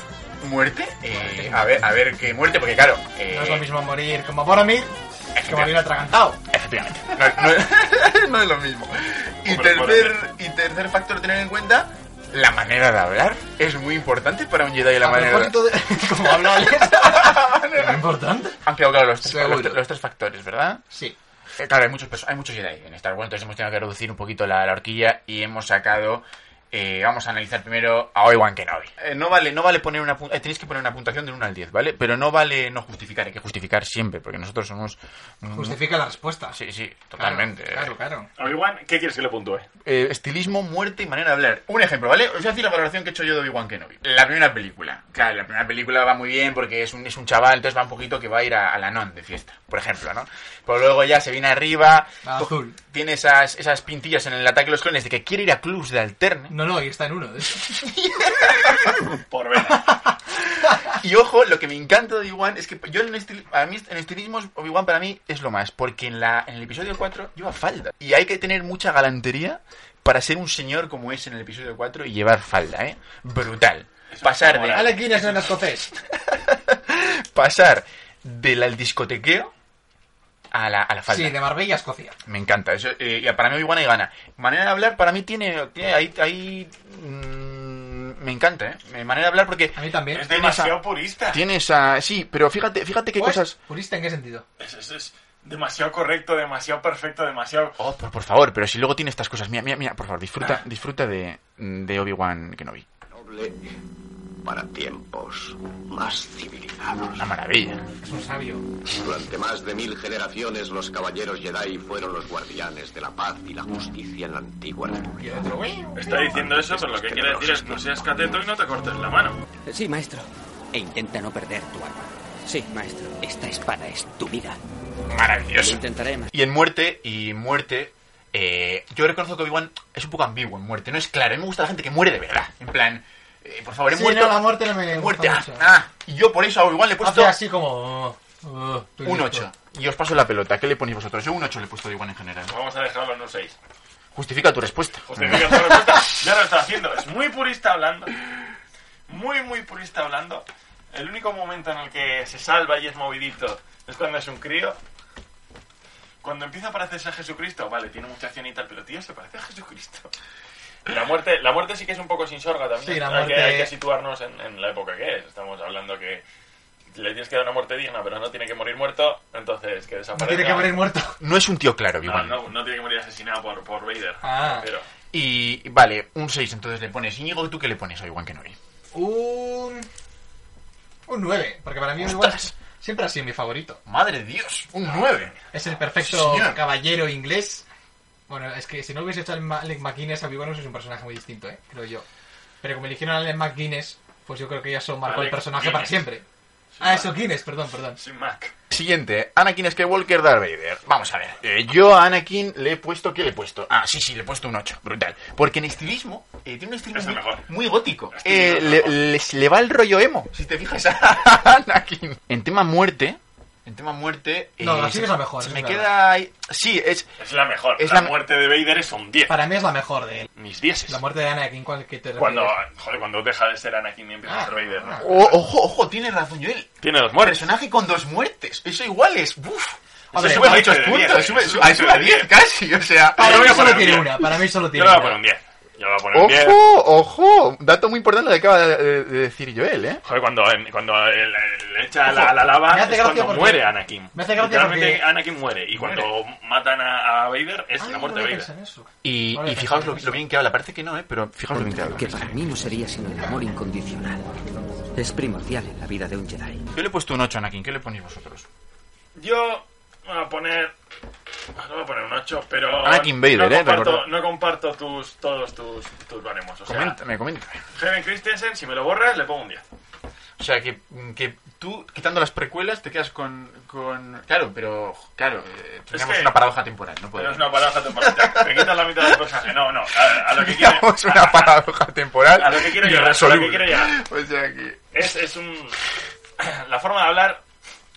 Muerte. Eh, a ver, a ver qué muerte, porque claro. eh, No es lo mismo morir como Boromir que morir atragantado. Efectivamente. No, no- <laughs> no es lo mismo. Y tercer, y tercer factor a tener en cuenta, la manera de hablar. Es muy importante para un Jedi la A manera de <laughs> como habla. <laughs> ¿Es importante? Han quedado claros los tres, los, los tres factores, ¿verdad? Sí. Eh, Claro, hay muchos, hay muchos Jedi en Star Wars, entonces hemos tenido que reducir un poquito la, la horquilla y hemos sacado... eh, vamos a analizar primero a Obi-Wan Kenobi. Eh, no vale, no vale poner una eh, tenéis que poner una puntuación de 1 al 10, ¿vale? Pero no vale no justificar, hay que justificar siempre, porque nosotros somos... Justifica la respuesta. Sí, sí, Claro, totalmente. Claro, claro. Obi-Wan, ¿qué quieres que le puntúe? Eh, estilismo, muerte y manera de hablar. Un ejemplo, ¿vale? Os voy a decir la valoración que he hecho yo de Obi-Wan Kenobi. La primera película. Claro, la primera película va muy bien porque es un, es un chaval, entonces va un poquito que va a ir a, a la non de fiesta, por ejemplo, ¿no? Pero luego ya se viene arriba, azul. tiene esas, esas pintillas en el ataque de los clones de que quiere ir a clubs de alterne. No, no, y está en uno, de hecho. <laughs> Por ver. Y ojo, lo que me encanta de Obi-Wan es que yo en, estil, a mí, en estilismo Obi-Wan para mí es lo más, porque en, la, en el episodio 4 lleva falda. Y hay que tener mucha galantería para ser un señor como es en el episodio 4 y llevar falda, ¿eh? Brutal. Pasar de, Alec Guinness en escocés. <laughs> pasar del al discotequeo a la, a la falda. Sí, de Marbella a Escocia. Me encanta. Eso, eh, y para mí Obi-Wan ahí gana. Manera de hablar para mí tiene... tiene ahí... ahí mm, me encanta, ¿eh? Manera de hablar porque... A mí también. Es demasiado esa- purista. Tiene esa... Sí, pero fíjate, fíjate qué Pues, cosas... ¿Purista en qué sentido? Es, es- es demasiado correcto, demasiado perfecto, demasiado... Oh, por, por favor, pero si luego tiene estas cosas. Mira, mira, mira, por favor, disfruta, disfruta de, de Obi-Wan Kenobi. noble para tiempos más civilizados. Una maravilla. Es un sabio. Durante más de mil generaciones los caballeros Jedi fueron los guardianes de la paz y la justicia en la antigua "Uy". Está diciendo eso, pero lo que quiere decir es no seas cateto y no te cortes la mano. Sí, maestro. E intenta no perder tu arma. Sí, maestro. Esta espada es tu vida. Lo Maravilloso. intentaré, ma- Y en muerte, y muerte, eh, yo reconozco que Obi-Wan es un poco ambiguo en muerte. No es claro. A mí me gusta la gente que muere de verdad. En plan, eh, por favor, en Sí, muerte. no, la muerte no me muerte, ah, ah. Y yo por eso Obi-Wan le he puesto Hace así como... oh, estoy un listo. 8. Y os paso la pelota. ¿Qué le ponéis vosotros? Yo un 8 le he puesto Obi-Wan en general. Vamos a dejarlo en un 6. Justifica tu respuesta. Justifica tu respuesta. Ya lo está haciendo. Es muy purista hablando. Muy, muy purista hablando. El único momento en el que se salva y es movidito es cuando es un crío. Cuando empieza a parecerse a Jesucristo, vale, tiene mucha acción y tal, pero tío, se parece a Jesucristo. La muerte, la muerte sí que es un poco sin sorga también. Sí, la Hay, muerte- que, hay que situarnos en, en la época que es. Estamos hablando que le tienes que dar una muerte digna, pero no tiene que morir muerto, entonces que No desaparezca. tiene que morir muerto. No es un tío claro, No, Obi-Wan. no, no tiene que morir asesinado por, por Vader. Ah. Pero Y vale, un 6, entonces le pones. Íñigo, ¿tú qué le pones a Obi-Wan Kenobi? Un... Un 9. Porque para mí igual siempre ha sido mi favorito. Madre de Dios, un 9. Es el perfecto señor. caballero inglés. Bueno, es que si no hubiese hecho a Alec McGuinness, Obi-Wan es un personaje muy distinto, ¿eh? Creo yo. Pero como eligieron a Alec McGuinness, pues yo creo que ya eso marcó el personaje Guinness. para siempre. Ah, eso Guinness, perdón, perdón. sin Mac. Siguiente, Anakin Skywalker Darth Vader. Vamos a ver. eh, yo a Anakin le he puesto. ¿Qué le he puesto? Ah, sí, sí, le he puesto un 8. Brutal. Porque en estilismo, eh, tiene un estilismo Es el muy, gótico. Eh, el le, les- le va el rollo emo, si te fijas a Anakin. En tema muerte. En tema muerte. No, eh, la sigue se- es la mejor, se me verdad. queda. ahí- Sí, es. Es la mejor. Es la, la- muerte de Vader es un 10. Para mí es la mejor de él. Mis 10. La muerte de Anakin, ¿cuál que te Cuando, refieres? joder, cuando deja de ser Anakin y empieza a ser Vader. ¿no? Oh, ojo, ojo, tienes razón, Joel. Tiene dos muertes. Personaje con dos muertes. Eso igual es. Uf. Hombre, Eso sube muchos puntos. diez, Sube, eso sube, es sube a de 10 diez. casi. O sea. Para Yo mí a solo tiene 10. una, para mí solo Yo tiene le voy a una. poner un 10. Yo le voy a poner un 10. ¡Ojo! ¡Ojo! Dato muy importante lo que acaba de, de- de decir Joel, ¿eh? Joder, cuando, cuando le echa la, la lava Me hace es gracia cuando porque- muere Anakin. me hace gracia Literalmente porque- Anakin muere. Y cuando matan a, a Vader es Ay, la muerte no de Vader. Y, Vale, y fijaos lo bien que habla. Parece que no, ¿eh? Pero fijaos lo bien que habla. Que para mí no sería sino el amor incondicional. Es primordial en la vida de un Jedi. Yo le he puesto un 8 a Anakin. ¿Qué le ponéis vosotros? Yo voy a poner. No voy a poner un 8, pero. Anakin Vader, no eh, comparto, recordad. no comparto tus, todos tus, tus baremos. O sea, Coméntame, coméntame. Hayden Christensen, si me lo borras, le pongo un 10. O sea, que, que tú, quitando las precuelas, te quedas con... con... Claro, pero... Claro, eh, tenemos que- una paradoja temporal. No Pero podemos. es una paradoja temporal. Me quitas la mitad del personaje. No, no. A, a lo que quiero. Tenemos una paradoja temporal. A lo que quiero llegar. A lo que quiero llegar. O sea que... Es, es un. La forma de hablar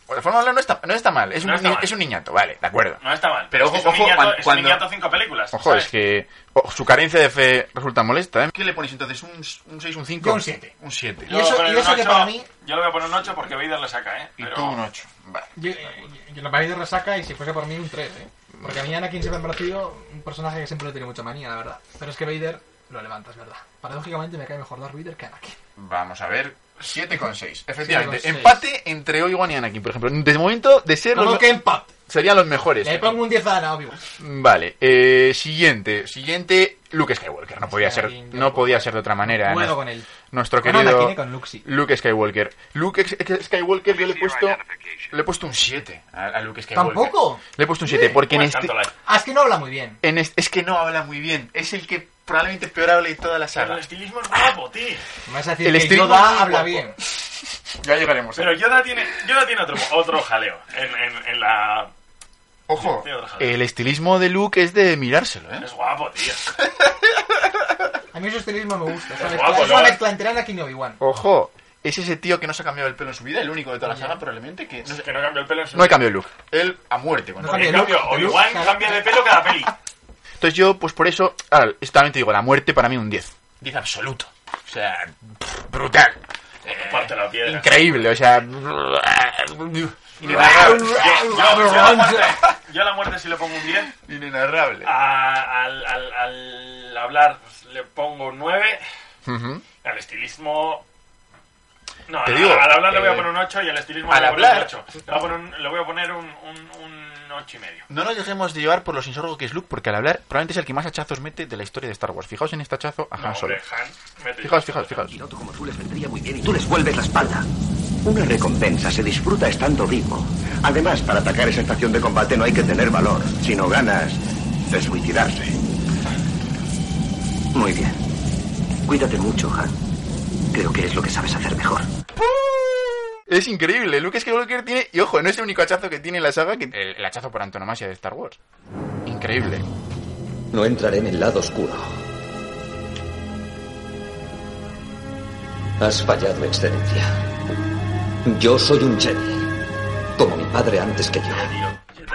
La forma de hablar no está, no está mal. Es un, No está ni- mal. es un niñato, vale, de acuerdo. no está mal. Pero es que ojo, es un ojo, niñato- cuando- es un niñato cinco películas. Ojo, ¿sabes? es que oh, su carencia de fe resulta molesta, ¿eh? ¿Qué le ponéis entonces? ¿Un, un 6, un 5? Yo un siete. Un 7. Y eso- y eso que para mí- Yo le voy a poner un 8 porque Vader le saca, ¿eh? Y tú un 8. Vale. Yo, yo, yo lo vais de resaca y si fuese por mí un 3, ¿eh? Porque a mí Anakin siempre me ha parecido un personaje que siempre le tiene mucha manía, la verdad. Pero es que Vader lo levanta, es verdad. Paradójicamente me cae mejor Darth Vader que Anakin. Vamos a ver. 7,6. Efectivamente. 7,6. Empate entre Obi-Wan y Anakin, por ejemplo. De momento, de ser No, los no, que empate. serían los mejores. Le pongo un 10 a Ana, obvio. Vale, eh, siguiente, siguiente, Luke Skywalker. No podía ser, no podía ser de otra manera. Con él. Nuestro Con querido Anakin, con Luke sí. Luke Skywalker. Luke Skywalker yo le he puesto le he puesto un 7 a, a Luke Skywalker. ¿Tampoco? Le he puesto un 7 porque en Bueno, este Ah, es que no habla muy bien. en este- es que no habla muy bien. Es el que probablemente peor habla de toda la Pero el saga. estilismo es guapo, tío. Decir El que Yoda habla guapo. bien. <laughs> Ya llegaremos. Pero Yoda tiene, Yoda tiene otro, otro jaleo en, en, en la... Ojo, el estilismo de Luke es de mirárselo, ¿eh? Es guapo, tío. A mí su estilismo me gusta. Es una Es mezcla, guapo, es una ¿no? mezcla entre Anakin y Obi-Wan. Ojo, es ese tío que no se ha cambiado el pelo en su vida, el único de toda la saga probablemente que no, Es que no cambia el pelo en su no hay cambio de look. Él a muerte. cuando- No cambia Obi-Wan cambia de pelo cada peli. Entonces yo, pues por eso, ahora, también te digo, la muerte para mí un 10. 10 absoluto. O sea, pff, brutal. Eh, Parte la piedra. increíble, o sea... Yo, yo, yo a la muerte, yo a la muerte sí le pongo un 10. Inenarrable. A- al, al, al hablar pues, le pongo un 9. Ujú. Al estilismo... No, Te al- digo, al hablar le voy a eh, poner un 8 y al estilismo al le voy a poner hablar- un 8. Le voy a poner un, le voy a poner un, un, un 8 y medio. No nos dejemos de llevar por lo sinsorgo que es Luke, porque al hablar probablemente es el que más hachazos mete de la historia de Star Wars. Fijaos en este hachazo a No, Han Solo. hombre, Han, Fijaos, fijaos, fijaos. piloto como tú les vendría muy bien y tú les vuelves la espalda. Una recompensa se disfruta estando vivo. Además, para atacar esa estación de combate no hay que tener valor, sino ganas de suicidarse. Muy bien. Cuídate mucho, Han. Creo que es lo que sabes hacer mejor. Es increíble, Luke Skywalker tiene... Y ojo, no es el único hachazo que tiene en la saga, que el, el hachazo por antonomasia de Star Wars. Increíble. No entraré en el lado oscuro. Has fallado, Excelencia. Yo soy un Jedi. Como mi padre antes que yo.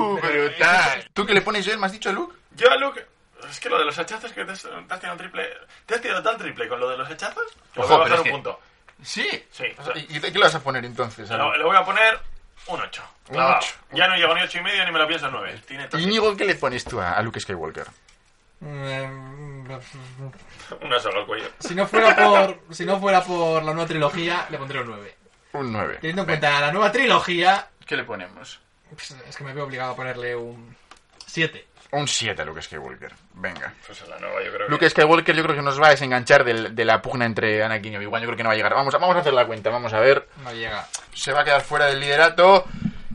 Uh, brutal. ¿Tú qué le pones, Joel? ¿Me has dicho Luke? Yo a Luke... Es que lo de los hachazos que te has, te has tirado triple... Te has tirado tan triple con lo de los hachazos que le Ojo, voy a pero bajar es un que- punto. Sí. Sí, o sea, ¿Y qué le vas a poner entonces? a le, voy a poner un 8. Un ocho. Ya no llego ni 8 y medio ni me lo pienso en 9. Tiene todo- Íñigo, ¿qué le pones tú a, a Luke Skywalker? Mm, <laughs> Una sola al cuello. Si no fuera por, si no fuera por la nueva trilogía, le pondré un 9. Un 9. Teniendo en cuenta la nueva trilogía, ¿Qué le ponemos? pues, es que me veo obligado a ponerle un 7. Un 7 a Luke Skywalker. Venga. Pues en la nueva yo creo que... Luke Skywalker yo creo que nos va a desenganchar del- de la pugna entre Anakin y Obi-Wan. Yo creo que no va a llegar. Vamos a, vamos a hacer la cuenta. Vamos a ver. No llega. Se va a quedar fuera del liderato.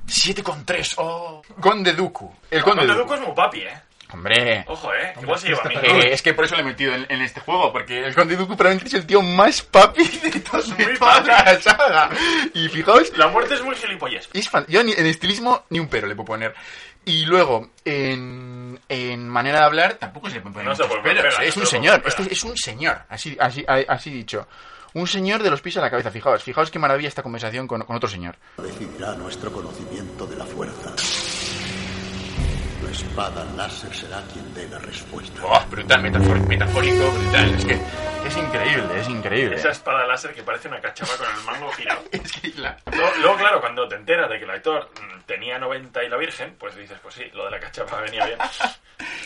7 con 3. Oh. Conde Dooku. El Conde, Conde Dooku. Dooku es muy papi, ¿eh? Hombre. Ojo, ¿eh? Igual se lleva a mí. Eh, es que por eso le he metido en, en este juego, porque el Conde Dooku probablemente es el tío más papi de, to- de muy toda la saga. Y fijaos, La muerte es muy gilipollas. es fan- yo ni- en estilismo ni un pero le puedo poner. Y luego, en, en manera de hablar, tampoco se le puede poner No se puede pegas, Es no un señor, este es un señor, así, así, así dicho. Un señor de los pies a la cabeza, fijaos. Fijaos qué maravilla esta conversación con, con otro señor. Decidirá nuestro conocimiento de la fuerza. La espada láser será quien dé la respuesta. Oh, brutal, metafor- metafórico, brutal. Es que es increíble, es increíble. Esa espada láser que parece una cachapa con el mango girado. <laughs> Es que la- Luego, luego, claro, cuando te enteras de que el actor tenía 90 y la virgen, pues dices, pues sí, lo de la cachapa venía bien. <laughs>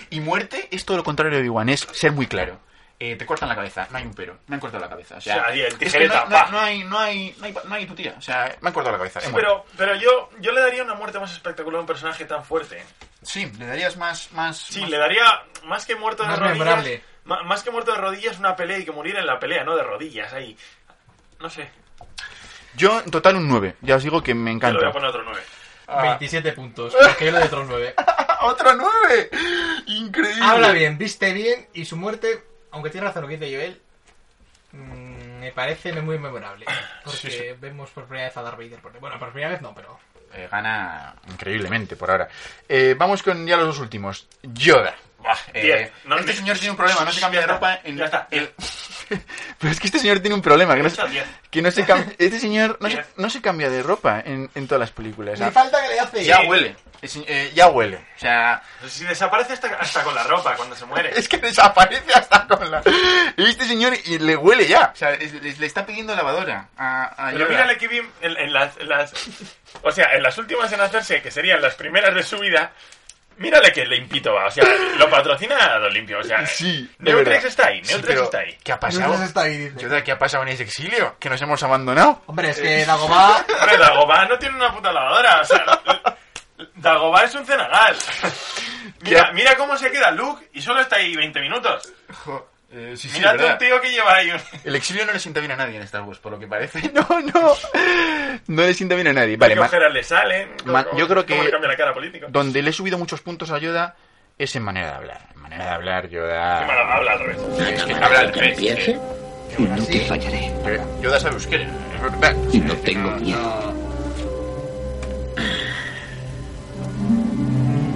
Y muerte es todo lo contrario de Obi-Wan, es ser muy claro. Eh, te cortan la cabeza, no hay un pero, me han cortado la cabeza. O sea, O sea, el es que tijereta, no, no- no hay, no, hay, no, hay, no hay tu tía, o sea, me han cortado la cabeza. Sí, pero, pero yo, yo le daría una muerte más espectacular a un personaje tan fuerte. Sí, le darías más... más Sí, más- le daría más que muerto de Más rodillas. memorable. Más que muerto de rodillas, una pelea y que muriera en la pelea, no de rodillas ahí. No sé, Yo, en total, un 9. Ya os digo que me yo le encanta. voy a poner otro 9. 27 puntos, porque yo le doy otros 9. ¡Otro 9! <laughs> ¡Increíble! Habla bien, viste bien y su muerte, aunque tiene razón lo que dice Joel, mm, me parece muy memorable. Porque Sí, sí. vemos por primera vez a Darth Vader. Porque, bueno, por primera vez no, pero. Eh, gana increíblemente por ahora. Eh, vamos con ya los dos últimos. Yoda. Buah, eh, Diez. No, este señor tiene un problema, no se cambia de ropa en ya está. el- <laughs> Pero es que este señor tiene un problema, que no, se- que no se cambia... <laughs> Este señor no se, no se cambia de ropa en, en todas las películas. Le falta que le hace. Ya huele. Es- eh, ya huele. O sea, Si desaparece hasta, hasta con la ropa cuando se muere. <laughs> es que desaparece hasta con la... Este señor y le huele ya. O sea, es- le, le está pidiendo lavadora a, a Pero Yoda. mírale que en las, en las- O sea, en las últimas en hacerse, que serían las primeras de su vida, mírale que limpito va. O sea, lo patrocina a lo limpio. O sea, Sí, Neutrex está ahí, Neutrex está ahí. ¿Qué ha pasado? está ahí, dice. ¿qué ha pasado en ese exilio? Que nos hemos abandonado. Hombre, es que Dagobah. <laughs> Hombre, Dagobah no tiene una puta lavadora. O sea, Dagobah es un cenagal. <laughs> Mira, mira cómo se queda Luke y solo está ahí 20 minutos. Eh, sí, Mira tú un tío que lleva ahí. <laughs> El exilio no le sienta bien a nadie en Star Wars, por lo que parece. <laughs> No, no. No le sienta bien a nadie. Vale, ma- le salen. ma- yo creo que cómo le la cara donde le he subido muchos puntos a Yoda es en manera de hablar. En manera de hablar, Yoda. Qué habla al revés. Es que habla al revés. Empiece, no te fallaré. Eh, Yoda sabe euskera, es verdad. Y no tengo miedo.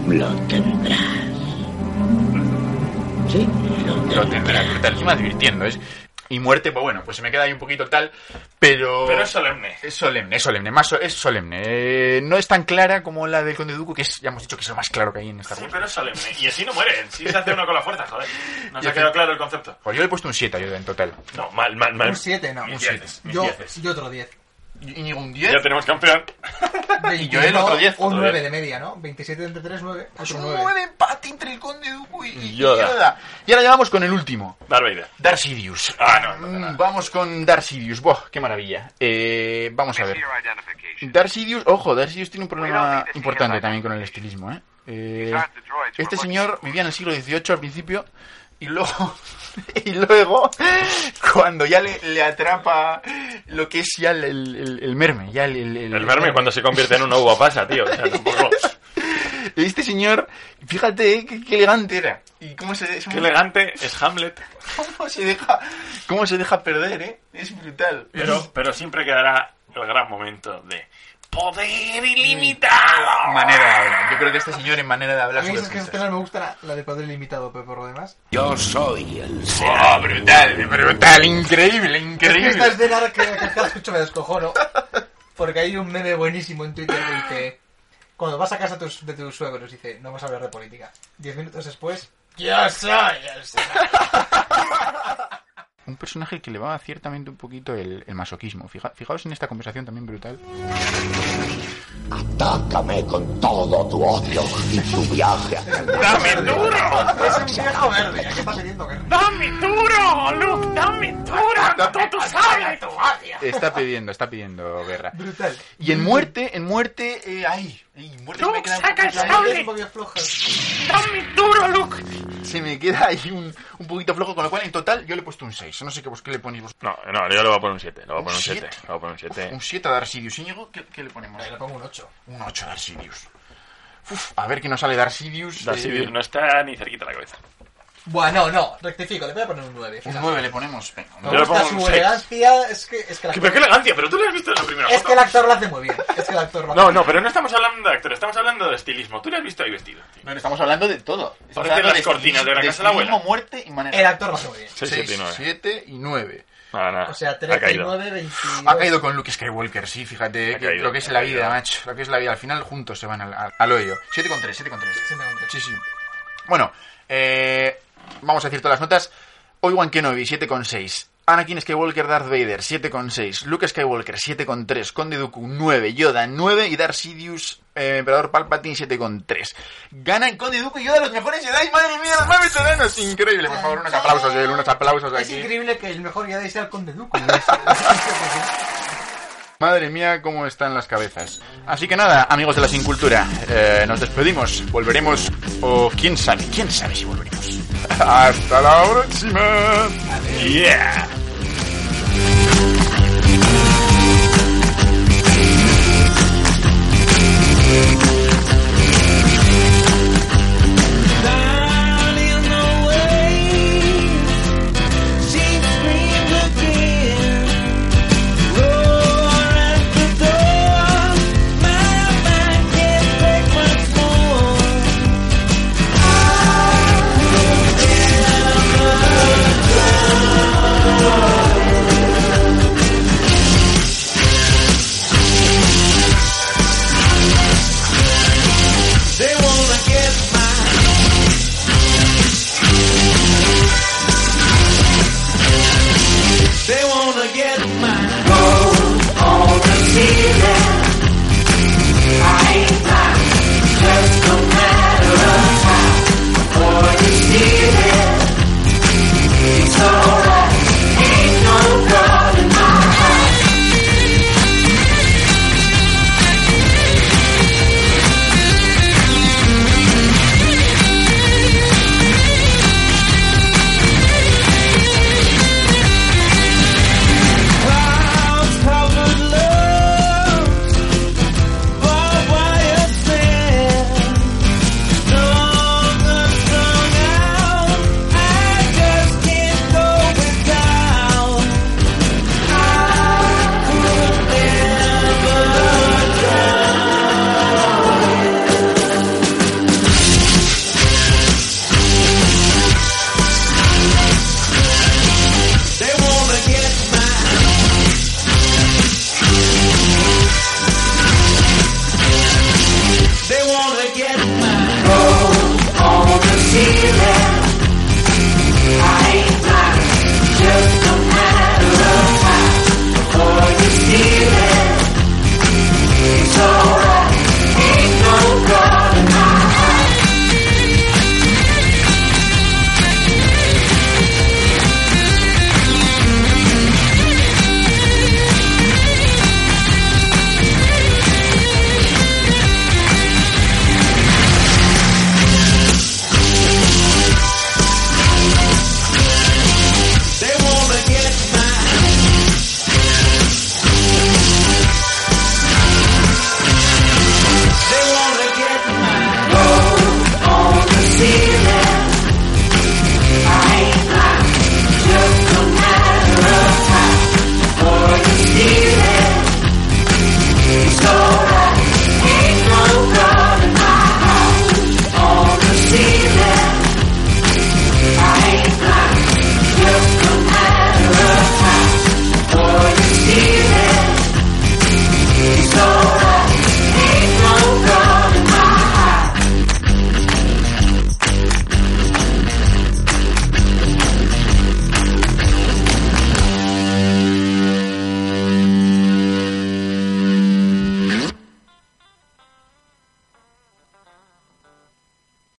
Lo tendrás. Sí, lo tendrá, brutal. Encima divirtiendo. Es... Y muerte, pues bueno, pues se me queda ahí un poquito tal, pero... Pero es solemne. Es solemne, es solemne, más so- es solemne. Eh, no es tan clara como la del Conde Dooku, que es, ya hemos dicho que es lo más claro que hay en Star Sí, pero es solemne. Y así no muere. Sí se hace uno con la fuerza, joder. <laughs> No Y se ha quedado claro el concepto. Pues yo le he puesto un 7 a Yoda en total. No, mal, mal, mal. Un 7, no. Un siete. dieces, mis Yo, dieces. yo otro 10. Y un 10. Ya tenemos campeón. <laughs> Y yo el otro 10. Un otro 9 10. de media, ¿no? 27 entre 3, 9. Pues Otro un 9. 9 empate entre el Conde Dooku y, y Yoda. Yoda. Y ahora ya vamos con el último. Darth Vader. Darth Sidious. Ah, no, no, no, Mm, no. Vamos con Darth Sidious. Buah, qué maravilla. Eh, vamos a ver. Darth Sidious, ojo, Darth Sidious tiene un problema importante también con el estilismo, ¿eh? Eh, este señor vivía en el siglo XVIII al principio y luego, <laughs> y luego cuando ya le, le atrapa lo que es ya el, el, el merme, ya el, el, El verme cuando se convierte en una uva pasa, tío. O sea, tampoco... <laughs> Este señor, fíjate eh, qué, qué elegante era. Y cómo se, Qué elegante es Hamlet. cómo se deja, cómo se deja perder, ¿eh? Es brutal. Pero, pero siempre quedará el gran momento de poder ilimitado. manera de hablar. Yo creo que este señor en manera de A hablar mí sobre es que escena me gusta la, la de poder limitado, pero por lo demás. Yo soy el Oh, brutal, brutal, increíble, Es que increíble. esta escena que, que cada escucho me descojono. Porque hay un meme buenísimo en Twitter que dice: Cuando vas a casa de tus, de tus suegros, dice, no vas a hablar de política. Diez minutos después, yo soy el Un personaje que le va ciertamente un poquito el, el masoquismo. Fija- fijaos en esta conversación también brutal. Atácame con todo tu odio y tu viaje hacia el ¡Dame duro! Es un viejo verde, ¿a qué está pidiendo guerra? ¡Dame duro, Luke! ¡Dame duro! ¡Tú, tú sabes! Está pidiendo, está pidiendo guerra. Brutal. Y en muerte, en muerte, eh, ay, muerte se me Luke, saca el sable. ¡Dame duro, Luke! se me queda ahí un, un poquito flojo, con lo cual en total yo le he puesto un 6. No sé qué, vos, qué le ponéis vos. No, no, yo le voy a poner un 7. Le voy a poner un ¿Un 7. siete? Le voy a poner un 7. Un 7 a Darsidius. Íñigo, ¿qué, qué le ponemos? Le pongo un 8. Un 8 a Darsidius. Uf, a ver qué nos sale Darsidius. Darth eh, Sidious no está ni cerquita la cabeza. Bueno, no, no, rectifico, le voy a poner un 9. Un 9 le ponemos. Venga, Me gusta pongo un su seis. elegancia, es que, es que el ¿Qué- ¿Pero qué actor, elegancia? Pero tú lo has visto en la primera es foto. que el actor lo hace muy bien. Es que el actor lo hace No, muy no, bien. pero no estamos hablando de actor, estamos hablando de estilismo. Tú le has visto ahí vestido. tío. Bueno, estamos hablando de todo. Estamos Ponete hablando las cortinas de la casa de la abuela. estilismo, muerte y manera. El actor lo hace muy bien. 6, 7 y 9. 7 y 9. Nada, nada. O sea, ha caído. 39, 22. Ha caído con Luke Skywalker, sí, fíjate Ha que caído, lo que es ha la caído. vida, macho. Lo que es la vida. Al final juntos se van al, al, al hoyo. 7 con 3, 7 con 3. Sí, me encontré. Sí, sí. Bueno, eh, vamos a decir todas las notas. Obi-Wan Kenobi, 7,6. Anakin Skywalker, Darth Vader, 7,6. Luke Skywalker, 7,3. Conde Dooku, 9. Yoda, 9. Y Darth Sidious, eh, Emperador Palpatine, 7,3. Ganan Conde Dooku y Yoda los mejores Jedi. Madre mía, los más veteranos. Increíble, por favor, unos aplausos, Joel, unos aplausos Es aquí. increíble que el mejor Jedi sea el Conde Dooku. ¿no? Es- Madre mía, cómo están las cabezas. Así que nada, amigos de la Sin Cultura, eh, nos despedimos. Volveremos, o quién sabe, quién sabe si volveremos. Hasta la próxima. Yeah. Down